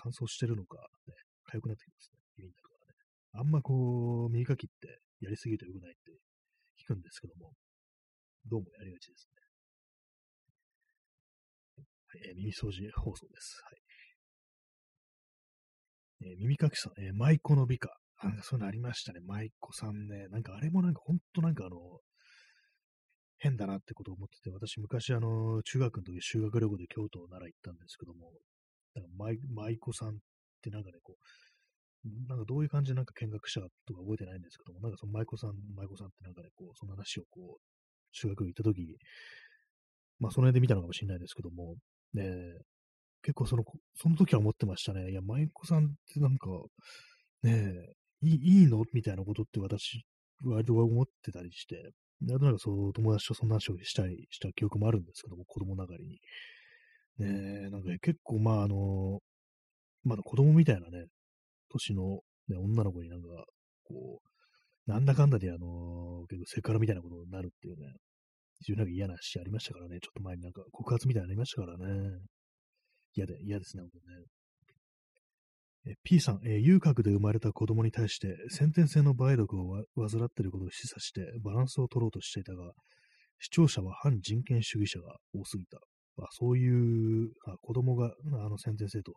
乾燥してるのか、ね、痒くなってきますね。耳の中がね。あんまこう、耳かきってやりすぎると良くないって聞くんですけども、どうもやりがちですね。はい、えー、耳掃除放送です。はい。えー、耳かきさん、えー、舞妓の美化。なんかそういうのありましたね。舞妓さんね。なんかあれもなんかほんとなんかあの、変だなってことを思ってて、私昔あの、中学の時修学旅行で京都なら行ったんですけども、なんか舞舞妓さんってなんかね、こう、なんかどういう感じでなんか見学したかとか覚えてないんですけども、なんかその舞妓さん、舞妓さんってなんかね、こう、その話をこう、修学行った時、まあその辺で見たのかもしれないですけども、ね、結構その、その時は思ってましたね。いや、舞妓さんってなんか、ねいいいいの？みたいなことって私、割と思ってたりして、なんとなくそう友達とそんな話をしたりした記憶もあるんですけども、子供ながらに。ねえなんか、結構まああの、まだ子供みたいなね、年の、ね、女の子になんか、こう、なんだかんだであの、結構セクハラみたいなことになるっていうね、非常になんか嫌な話ありましたからね、ちょっと前になんか告発みたいなありましたからね。嫌で、嫌ですね、本当ね。え P さん、え、遊郭で生まれた子供に対して先天性の梅毒を患っていることを示唆してバランスを取ろうとしていたが、視聴者は反人権主義者が多すぎた。まあそういうあ子供があの先天性と、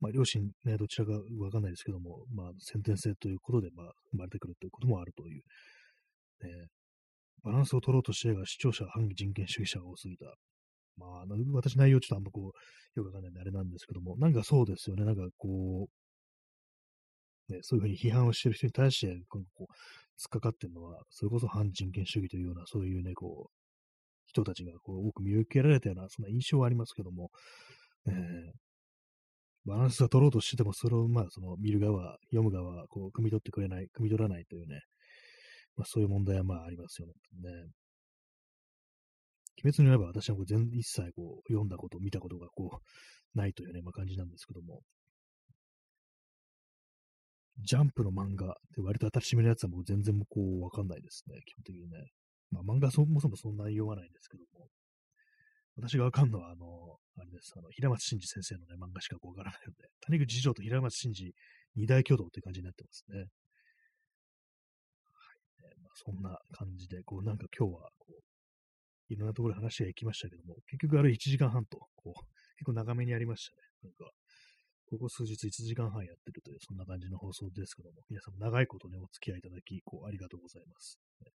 まあ、両親、ね、どちらかわかんないですけども、まあ、先天性ということで、まあ、生まれてくるということもあるという、ね、バランスを取ろうとしてが視聴者は反人権主義者が多すぎた。まあ、私内容ちょっとあんまこう、よくわかんないんであれなんですけども、なんかそうですよね。なんかこう、ね、そういうふうに批判をしてる人に対して、こう、突っかかってるのは、それこそ反人権主義というような、そういうね、こう、人たちがこう多く見受けられたような、そんな印象はありますけども、えー、バランスを取ろうとしてても、それを、まあ、その、見る側、読む側、こう、汲み取ってくれない、汲み取らないというね、まあ、そういう問題はまあありますよね。鬼滅の刃は私はこう全一切こう読んだこと、見たことがこうないというね、まあ、感じなんですけども、ジャンプの漫画で割と新しめのやつはもう全然こうわかんないですね、基本的にね。まあ漫画そもそもそんなに読まないんですけども、私がわかんのは、あの、あれです、あの、平松真二先生のね、漫画しかわからないので、谷口次郎と平松真二二大挙動って感じになってますね。はい。まあ、そんな感じで、こう、なんか今日は、こう、いろんなところで話が行きましたけども、結局あれ1時間半と、こう、結構長めにやりましたね。なんか、ここ数日1時間半やってるという、そんな感じの放送ですけども、皆さんも長いことね、お付き合いいただき、こう、ありがとうございます。ね、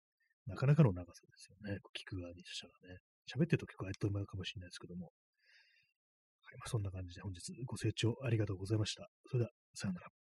なかなかの長さですよね。聞く側にしたらね。喋ってると結構あっという間かもしれないですけども。はい、まあ、そんな感じで本日ご清聴ありがとうございました。それでは、さようなら。